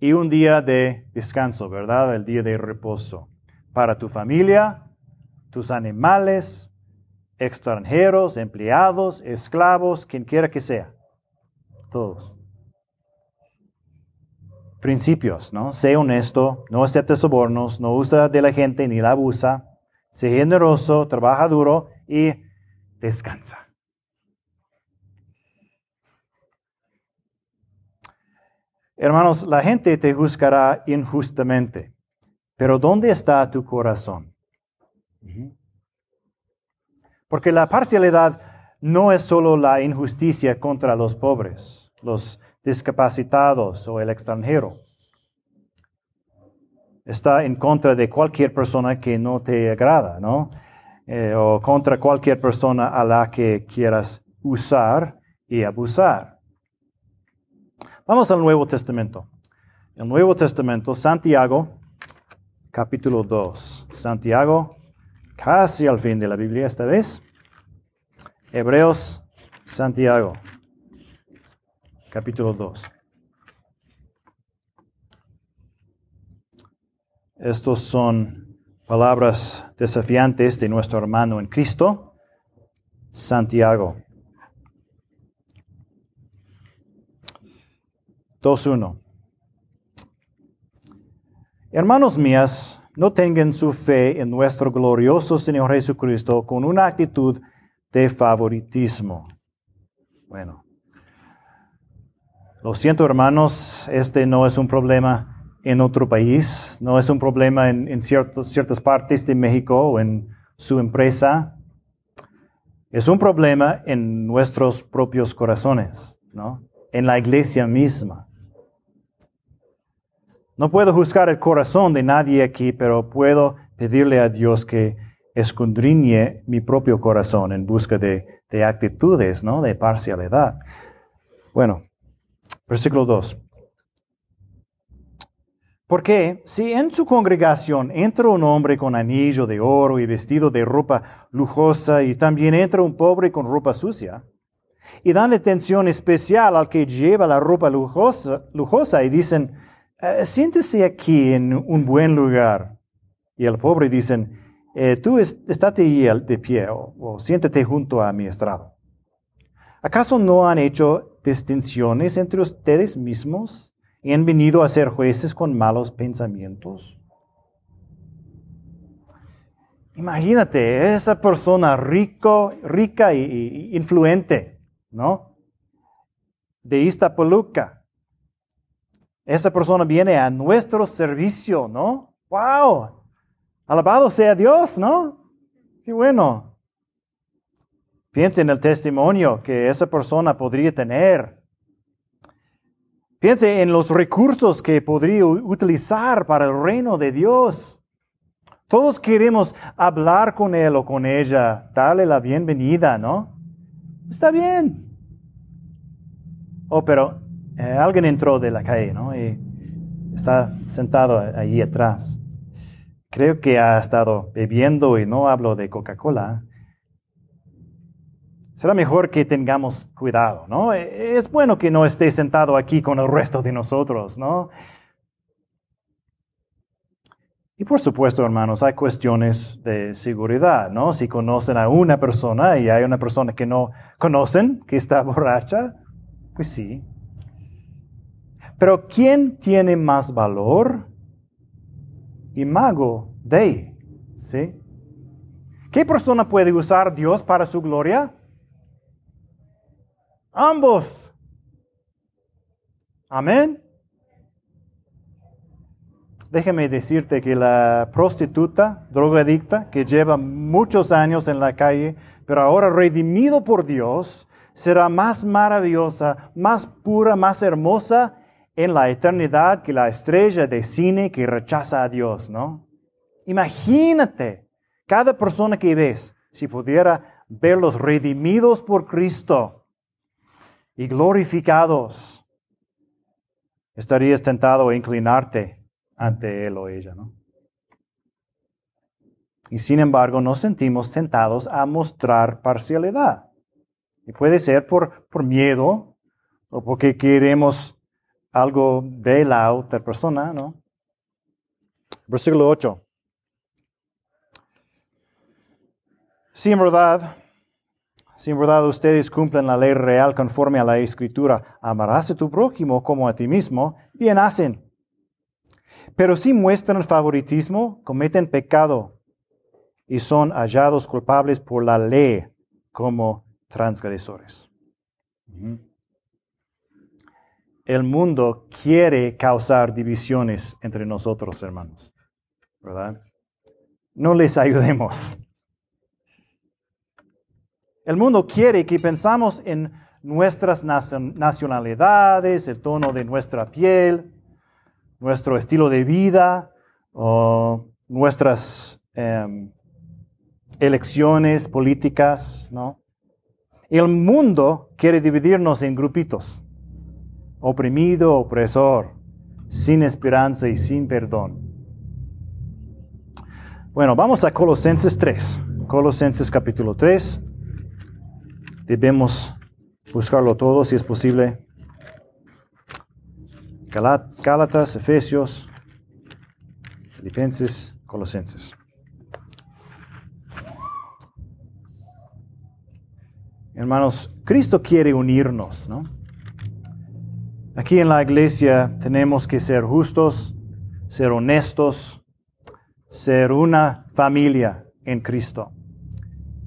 Y un día de descanso, ¿verdad? El día de reposo. Para tu familia, tus animales, extranjeros, empleados, esclavos, quien quiera que sea todos. Principios, ¿no? Sé honesto, no acepte sobornos, no usa de la gente ni la abusa, sé generoso, trabaja duro y descansa. Hermanos, la gente te juzgará injustamente, pero ¿dónde está tu corazón? Porque la parcialidad no es solo la injusticia contra los pobres, los discapacitados o el extranjero. Está en contra de cualquier persona que no te agrada, ¿no? Eh, o contra cualquier persona a la que quieras usar y abusar. Vamos al Nuevo Testamento. El Nuevo Testamento, Santiago, capítulo 2. Santiago, casi al fin de la Biblia esta vez. Hebreos, Santiago, capítulo 2. Estos son palabras desafiantes de nuestro hermano en Cristo, Santiago. 2.1. Hermanos mías, no tengan su fe en nuestro glorioso Señor Jesucristo con una actitud de favoritismo. Bueno, lo siento hermanos, este no es un problema en otro país, no es un problema en, ciertas partes de México o en su empresa, es un problema en nuestros propios corazones, ¿no? En la iglesia misma. No puedo juzgar el corazón de nadie aquí, pero puedo pedirle a Dios que escondriñe mi propio corazón en busca de, actitudes, ¿no? De parcialidad. Bueno, Versículo 2. Porque si en su congregación entra un hombre con anillo de oro y vestido de ropa lujosa y también entra un pobre con ropa sucia, y dan atención especial al que lleva la ropa lujosa, lujosa y dicen, siéntese aquí en un buen lugar. Y el pobre dicen, eh, tú estate ahí de pie o siéntate junto a mi estrado. ¿Acaso no han hecho distinciones entre ustedes mismos y han venido a ser jueces con malos pensamientos? Imagínate, esa persona rico, rica e influente, ¿no? De Iztapaluca. Esa persona viene a nuestro servicio, ¿no? ¡Wow! Alabado sea Dios, ¿no? Qué bueno. Piense en el testimonio que esa persona podría tener. Piense en los recursos que podría utilizar para el reino de Dios. Todos queremos hablar con él o con ella, darle la bienvenida, ¿no? Está bien. Oh, pero eh, alguien entró de la calle, ¿no? Y está sentado ahí atrás. Creo que ha estado bebiendo y no hablo de Coca-Cola será mejor que tengamos cuidado, ¿no? Es bueno que no esté sentado aquí con el resto de nosotros, ¿no? Y por supuesto, hermanos, hay cuestiones de seguridad, ¿no? Si conocen a una persona y hay una persona que no conocen, que está borracha, pues sí. Pero ¿quién tiene más valor? Imago Dei, ¿sí? ¿Qué persona puede usar Dios para su gloria? Ambos. Amén. Déjame decirte que la prostituta, drogadicta, que lleva muchos años en la calle, pero ahora redimido por Dios, será más maravillosa, más pura, más hermosa en la eternidad que la estrella de cine que rechaza a Dios, ¿no? Imagínate, cada persona que ves, si pudiera verlos redimidos por Cristo, y glorificados, estarías tentado a inclinarte ante él o ella, ¿no? Y sin embargo, nos sentimos tentados a mostrar parcialidad. Y puede ser por, por miedo o porque queremos algo de la otra persona, ¿no? Versículo 8. Si en verdad si en verdad ustedes cumplen la ley real conforme a la escritura, amarás a tu prójimo como a ti mismo, bien hacen. Pero si muestran favoritismo, cometen pecado y son hallados culpables por la ley como transgresores. El mundo quiere causar divisiones entre nosotros, hermanos, ¿verdad? No les ayudemos. El mundo quiere que pensamos en nuestras nacionalidades, el tono de nuestra piel, nuestro estilo de vida, o nuestras em, elecciones políticas, ¿no? El mundo quiere dividirnos en grupitos, oprimido, opresor, sin esperanza y sin perdón. Bueno, vamos a Colosenses 3. Colosenses capítulo 3. Debemos buscarlo todo si es posible. Gálatas, Efesios, Filipenses, Colosenses. Hermanos, Cristo quiere unirnos, ¿no? Aquí en la iglesia tenemos que ser justos, ser honestos, ser una familia en Cristo.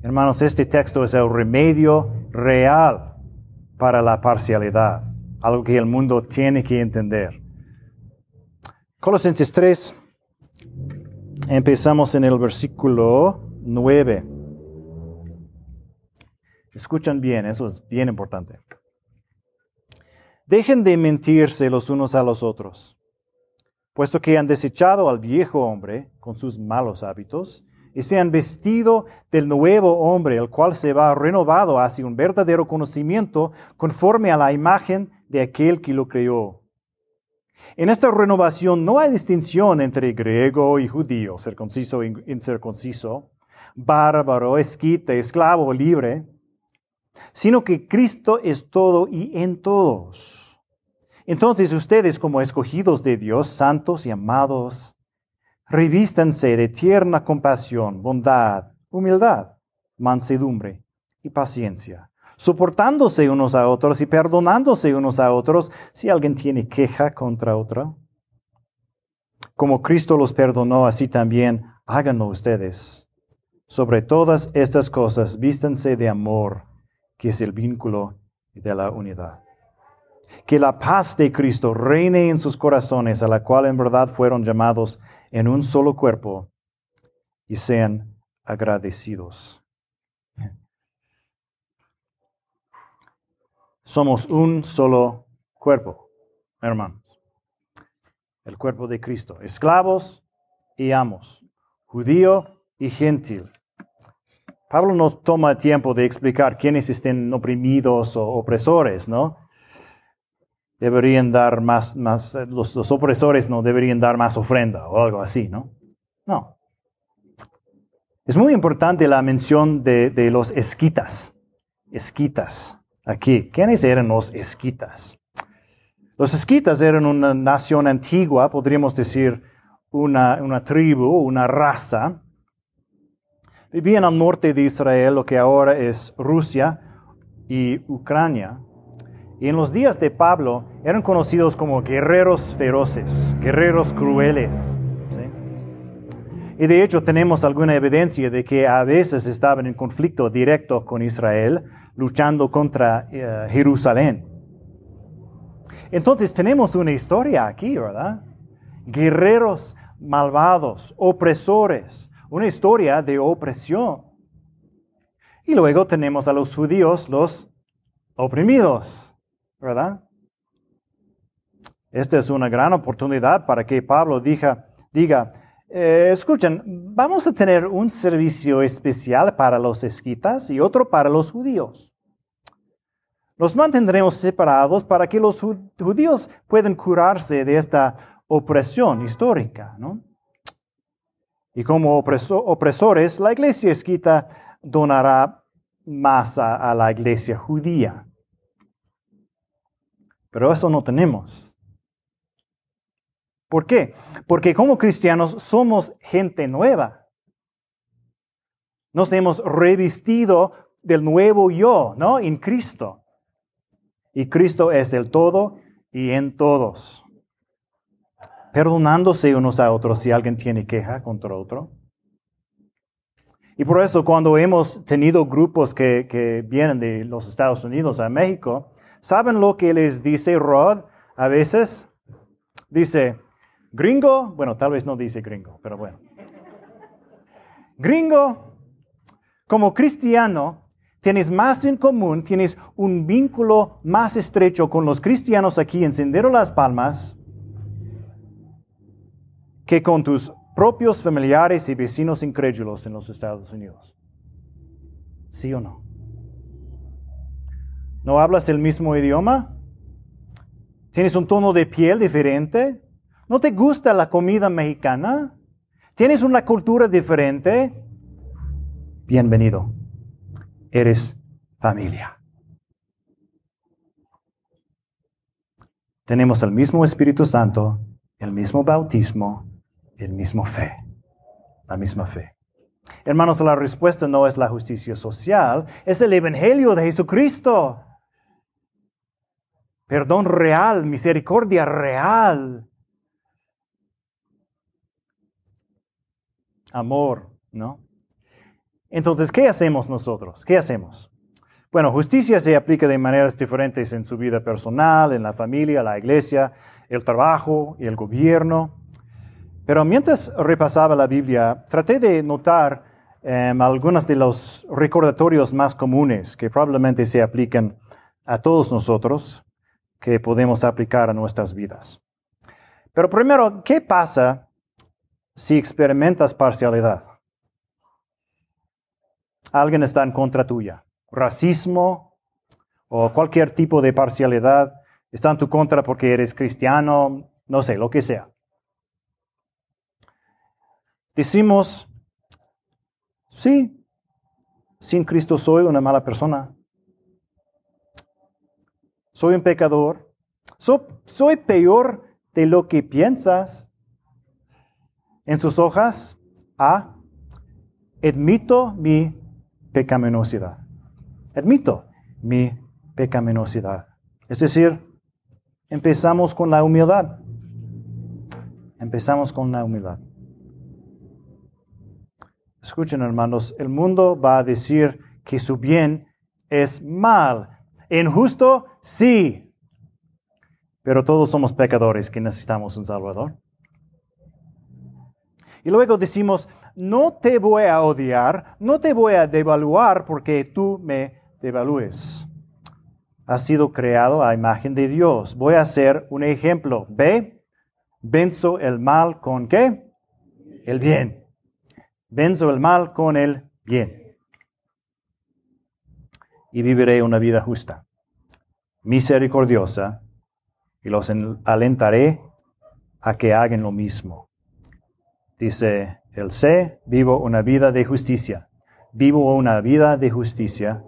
Hermanos, este texto es el remedio real para la parcialidad, algo que el mundo tiene que entender. Colosenses 3, empezamos en el versículo 9. Escuchan bien, eso es bien importante. Dejen de mentirse los unos a los otros, puesto que han desechado al viejo hombre con sus malos hábitos y se han vestido del nuevo hombre, el cual se va renovado hacia un verdadero conocimiento conforme a la imagen de aquel que lo creó. En esta renovación no hay distinción entre griego y judío, circunciso e incircunciso, bárbaro, esquita, esclavo, libre, sino que Cristo es todo y en todos. Entonces ustedes como escogidos de Dios, santos y amados, revístanse de tierna compasión, bondad, humildad, mansedumbre y paciencia, soportándose unos a otros y perdonándose unos a otros si alguien tiene queja contra otro. Como Cristo los perdonó, así también háganlo ustedes. Sobre todas estas cosas, vístanse de amor, que es el vínculo de la unidad. Que la paz de Cristo reine en sus corazones, a la cual en verdad fueron llamados en un solo cuerpo, y sean agradecidos. Somos un solo cuerpo, hermanos. El cuerpo de Cristo. Esclavos y amos. Judío y gentil. Pablo no toma tiempo de explicar quiénes estén oprimidos o opresores, ¿no? Deberían dar más, más los, opresores no deberían dar más ofrenda o algo así, ¿no? No. Es muy importante la mención de, de los esquitas. Esquitas aquí. ¿Quiénes eran los esquitas? Los esquitas eran una nación antigua, podríamos decir una, una tribu, una raza. Vivían al norte de Israel, lo que ahora es Rusia y Ucrania. Y en los días de Pablo eran conocidos como guerreros feroces, guerreros crueles. Y de hecho tenemos alguna evidencia de que a veces estaban en conflicto directo con Israel, luchando contra eh, Jerusalén. Entonces tenemos una historia aquí, ¿verdad? Guerreros malvados, opresores, una historia de opresión. Y luego tenemos a los judíos, los oprimidos, ¿verdad? Esta es una gran oportunidad para que Pablo diga, diga eh, escuchen, vamos a tener un servicio especial para los esquitas y otro para los judíos. Los mantendremos separados para que los judíos puedan curarse de esta opresión histórica. ¿no? Y como opresores, la iglesia esquita donará más a la iglesia judía. Pero eso no tenemos. ¿Por qué? Porque como cristianos somos gente nueva. Nos hemos revestido del nuevo yo, ¿no? En Cristo. Y Cristo es el todo y en todos. Perdonándose unos a otros si alguien tiene queja contra otro. Y por eso cuando hemos tenido grupos que, que vienen de los Estados Unidos a México, ¿saben lo que les dice Rod a veces? Dice, Gringo, bueno, tal vez no dice gringo, pero bueno. Gringo, como cristiano, tienes más en común, tienes un vínculo más estrecho con los cristianos aquí en Sendero Las Palmas que con tus propios familiares y vecinos incrédulos en los Estados Unidos. ¿Sí o no? ¿No hablas el mismo idioma? ¿Tienes un tono de piel diferente? ¿No te gusta la comida mexicana? ¿Tienes una cultura diferente? Bienvenido. Eres familia. Tenemos el mismo Espíritu Santo, el mismo bautismo, el mismo fe, la misma fe. Hermanos, la respuesta no es la justicia social, es el Evangelio de Jesucristo. Perdón real, misericordia real, amor, ¿no? Entonces, ¿qué hacemos nosotros? ¿Qué hacemos? Bueno, justicia se aplica de maneras diferentes en su vida personal, en la familia, la iglesia, el trabajo y el gobierno. Pero mientras repasaba la Biblia, traté de notar eh, algunos de los recordatorios más comunes que probablemente se aplican a todos nosotros, que podemos aplicar a nuestras vidas. Pero primero, ¿qué pasa si experimentas parcialidad. Alguien está en contra tuya. Racismo o cualquier tipo de parcialidad está en tu contra porque eres cristiano, no sé, lo que sea. Decimos, sí, sin Cristo soy una mala persona. Soy un pecador. soy peor de lo que piensas. En sus hojas, A, admito mi pecaminosidad. Admito mi pecaminosidad. Es decir, empezamos con la humildad. Empezamos con la humildad. Escuchen hermanos, el mundo va a decir que su bien es mal. Injusto, sí. Pero todos somos pecadores que necesitamos un Salvador. Y luego decimos, no te voy a odiar, no te voy a devaluar porque tú me devalúes. Has sido creado a imagen de Dios. Voy a hacer un ejemplo. Ve, venzo el mal con qué? El bien. Venzo el mal con el bien. Y viviré una vida justa, misericordiosa, y los alentaré a que hagan lo mismo. Dice el C, vivo una vida de justicia. Vivo una vida de justicia.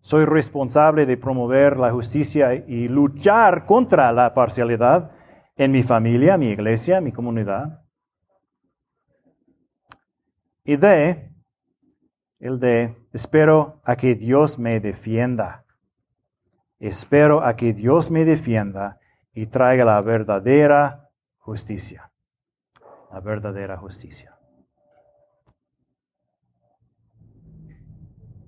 Soy responsable de promover la justicia y luchar contra la parcialidad en mi familia, mi iglesia, mi comunidad. Y D, el D, espero a que Dios me defienda. Espero a que Dios me defienda y traiga la verdadera justicia la verdadera justicia.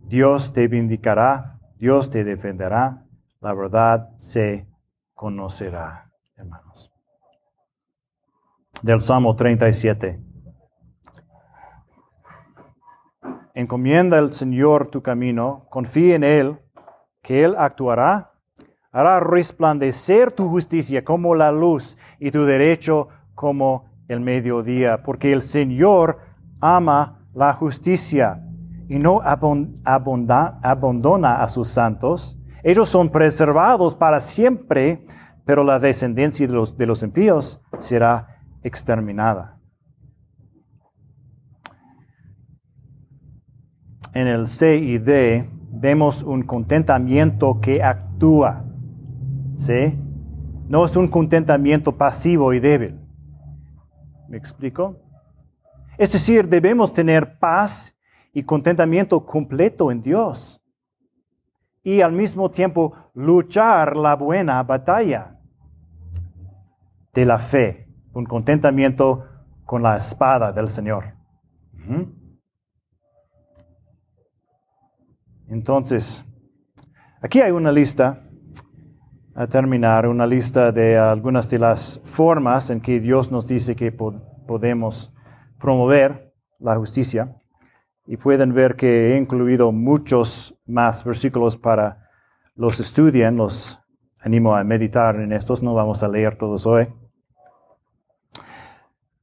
Dios te vindicará, Dios te defenderá, la verdad se conocerá, hermanos. Del Salmo 37. Encomienda al Señor tu camino, confía en Él, que Él actuará, hará resplandecer tu justicia como la luz y tu derecho como el mediodía, porque el Señor ama la justicia y no abandona a sus santos. Ellos son preservados para siempre, pero la descendencia de los, de los impíos será exterminada. En el C y D vemos un contentamiento que actúa. ¿Sí? No es un contentamiento pasivo y débil. ¿Me explico? Es decir, debemos tener paz y contentamiento completo en Dios. Y al mismo tiempo luchar la buena batalla de la fe, un contentamiento con la espada del Señor. Entonces, aquí hay una lista a terminar una lista de algunas de las formas en que Dios nos dice que podemos promover la justicia. Y pueden ver que he incluido muchos más versículos para los estudien, los animo a meditar en estos, no vamos a leer todos hoy.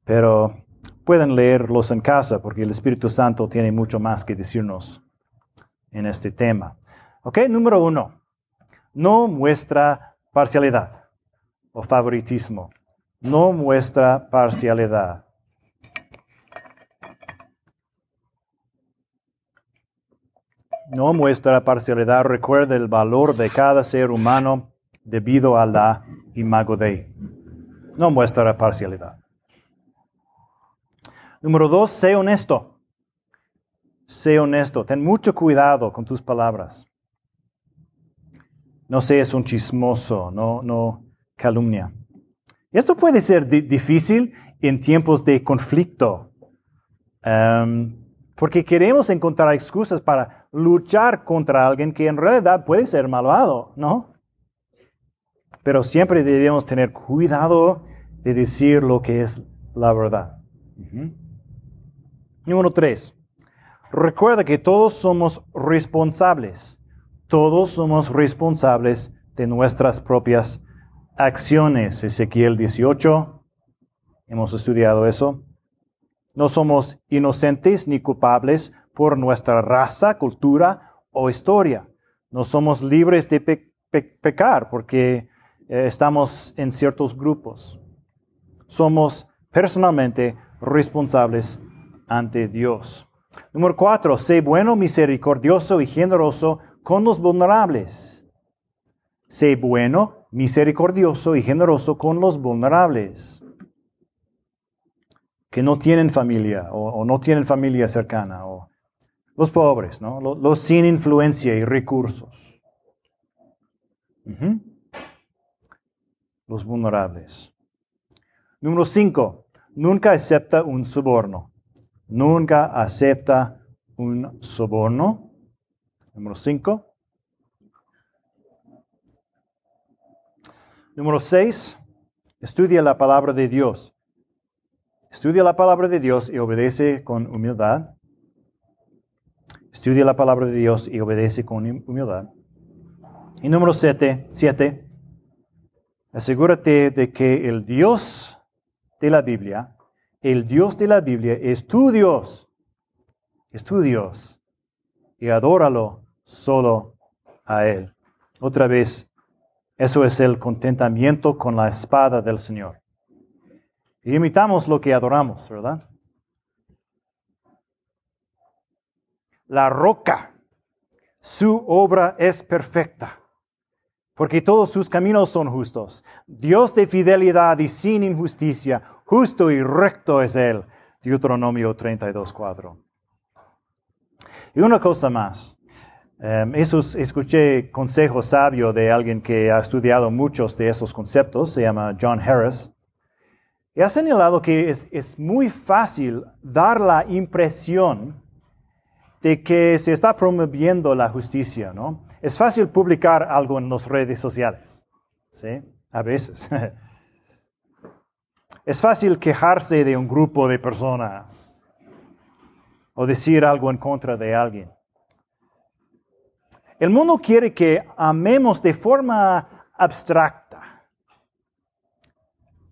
Pero pueden leerlos en casa porque el Espíritu Santo tiene mucho más que decirnos en este tema. Ok, número uno no muestra parcialidad o favoritismo. No muestra parcialidad. No muestra parcialidad. Recuerda el valor de cada ser humano debido a la imago Dei. No muestra parcialidad. Número dos, sé honesto. Sé honesto. Ten mucho cuidado con tus palabras. No seas un chismoso, no, no calumnia. Esto puede ser difícil en tiempos de conflicto, em, porque queremos encontrar excusas para luchar contra alguien que en realidad puede ser malvado, ¿no? Pero siempre debemos tener cuidado de decir lo que es la verdad. Número tres. Recuerda que todos somos responsables todos somos responsables de nuestras propias acciones. Ezequiel 18, hemos estudiado eso. No somos inocentes ni culpables por nuestra raza, cultura o historia. No somos libres de pecar porque eh, estamos en ciertos grupos. Somos personalmente responsables ante Dios. Número cuatro, sé bueno, misericordioso y generoso con los vulnerables. Sé bueno, misericordioso y generoso con los vulnerables que no tienen familia o, no tienen familia cercana, o los pobres, los, sin influencia y recursos. Los vulnerables. Número cinco, nunca acepta un soborno. Nunca acepta un soborno. Número cinco. Número seis, estudia la palabra de Dios. Estudia la palabra de Dios y obedece con humildad. Estudia la palabra de Dios y obedece con humildad. Y número siete, siete, asegúrate de que el Dios de la Biblia, el Dios de la Biblia es tu Dios. Es tu Dios. Y adóralo solo a Él. Otra vez, eso es el contentamiento con la espada del Señor. Y imitamos lo que adoramos, ¿verdad? La roca, su obra es perfecta, porque todos sus caminos son justos. Dios de fidelidad y sin injusticia, justo y recto es Él. Deuteronomio 32.4. Y una cosa más. Um, escuché consejo sabio de alguien que ha estudiado muchos de esos conceptos, se llama John Harris. Y ha señalado que es, muy fácil dar la impresión de que se está promoviendo la justicia, ¿no? Es fácil publicar algo en las redes sociales, ¿sí? A veces. es fácil quejarse de un grupo de personas o decir algo en contra de alguien. El mundo quiere que amemos de forma abstracta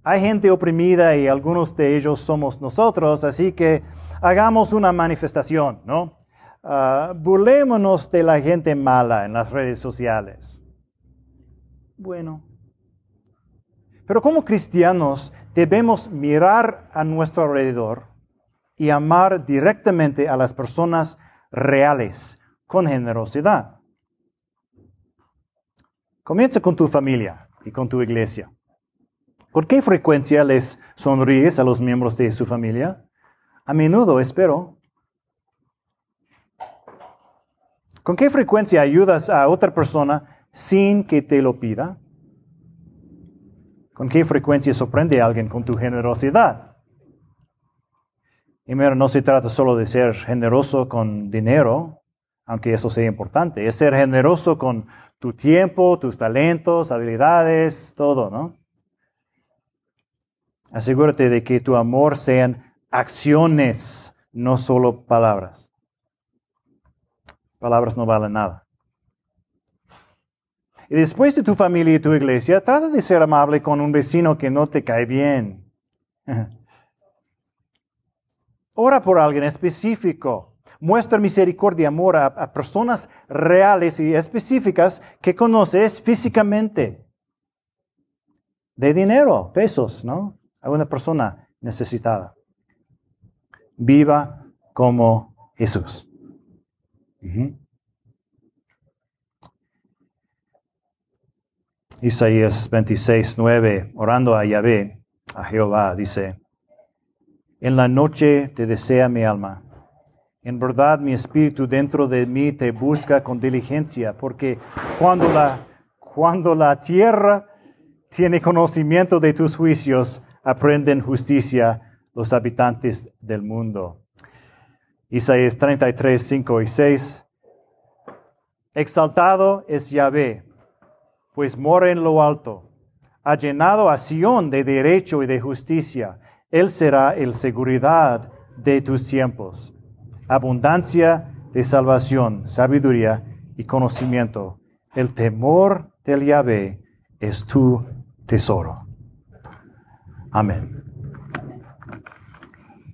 hay gente oprimida y algunos de ellos somos nosotros, así que hagamos una manifestación, ¿no? Uh, burlémonos de la gente mala en las redes sociales. Bueno, pero como cristianos debemos mirar a nuestro alrededor y amar directamente a las personas reales con generosidad. Comienza con tu familia y con tu iglesia. ¿Por qué frecuencia les sonríes a los miembros de su familia? A menudo, espero. ¿Con qué frecuencia ayudas a otra persona sin que te lo pida? ¿Con qué frecuencia sorprende a alguien con tu generosidad? Mira, no se trata solo de ser generoso con dinero, aunque eso sea importante, es ser generoso con tu tiempo, tus talentos, habilidades, todo, ¿no? Asegúrate de que tu amor sean acciones, no solo palabras. Palabras no valen nada. Y después de tu familia y tu iglesia, trata de ser amable con un vecino que no te cae bien. Ora por alguien específico. Muestra misericordia y amor a, a, personas reales y específicas que conoces físicamente. De dinero, pesos, ¿no? a una persona necesitada. Viva como Jesús. Isaías 26, 9, orando a Yahvé, a Jehová, dice, En la noche te desea mi alma. En verdad mi espíritu dentro de mí te busca con diligencia, porque cuando la, cuando la tierra tiene conocimiento de tus juicios, aprenden justicia los habitantes del mundo. Isaías 33, 5 y 6. Exaltado es Yahvé, pues mora en lo alto. Ha llenado a Sión de derecho y de justicia. Él será el seguridad de tus tiempos. Abundancia de salvación, sabiduría y conocimiento. El temor del Yahvé es tu tesoro. Amen.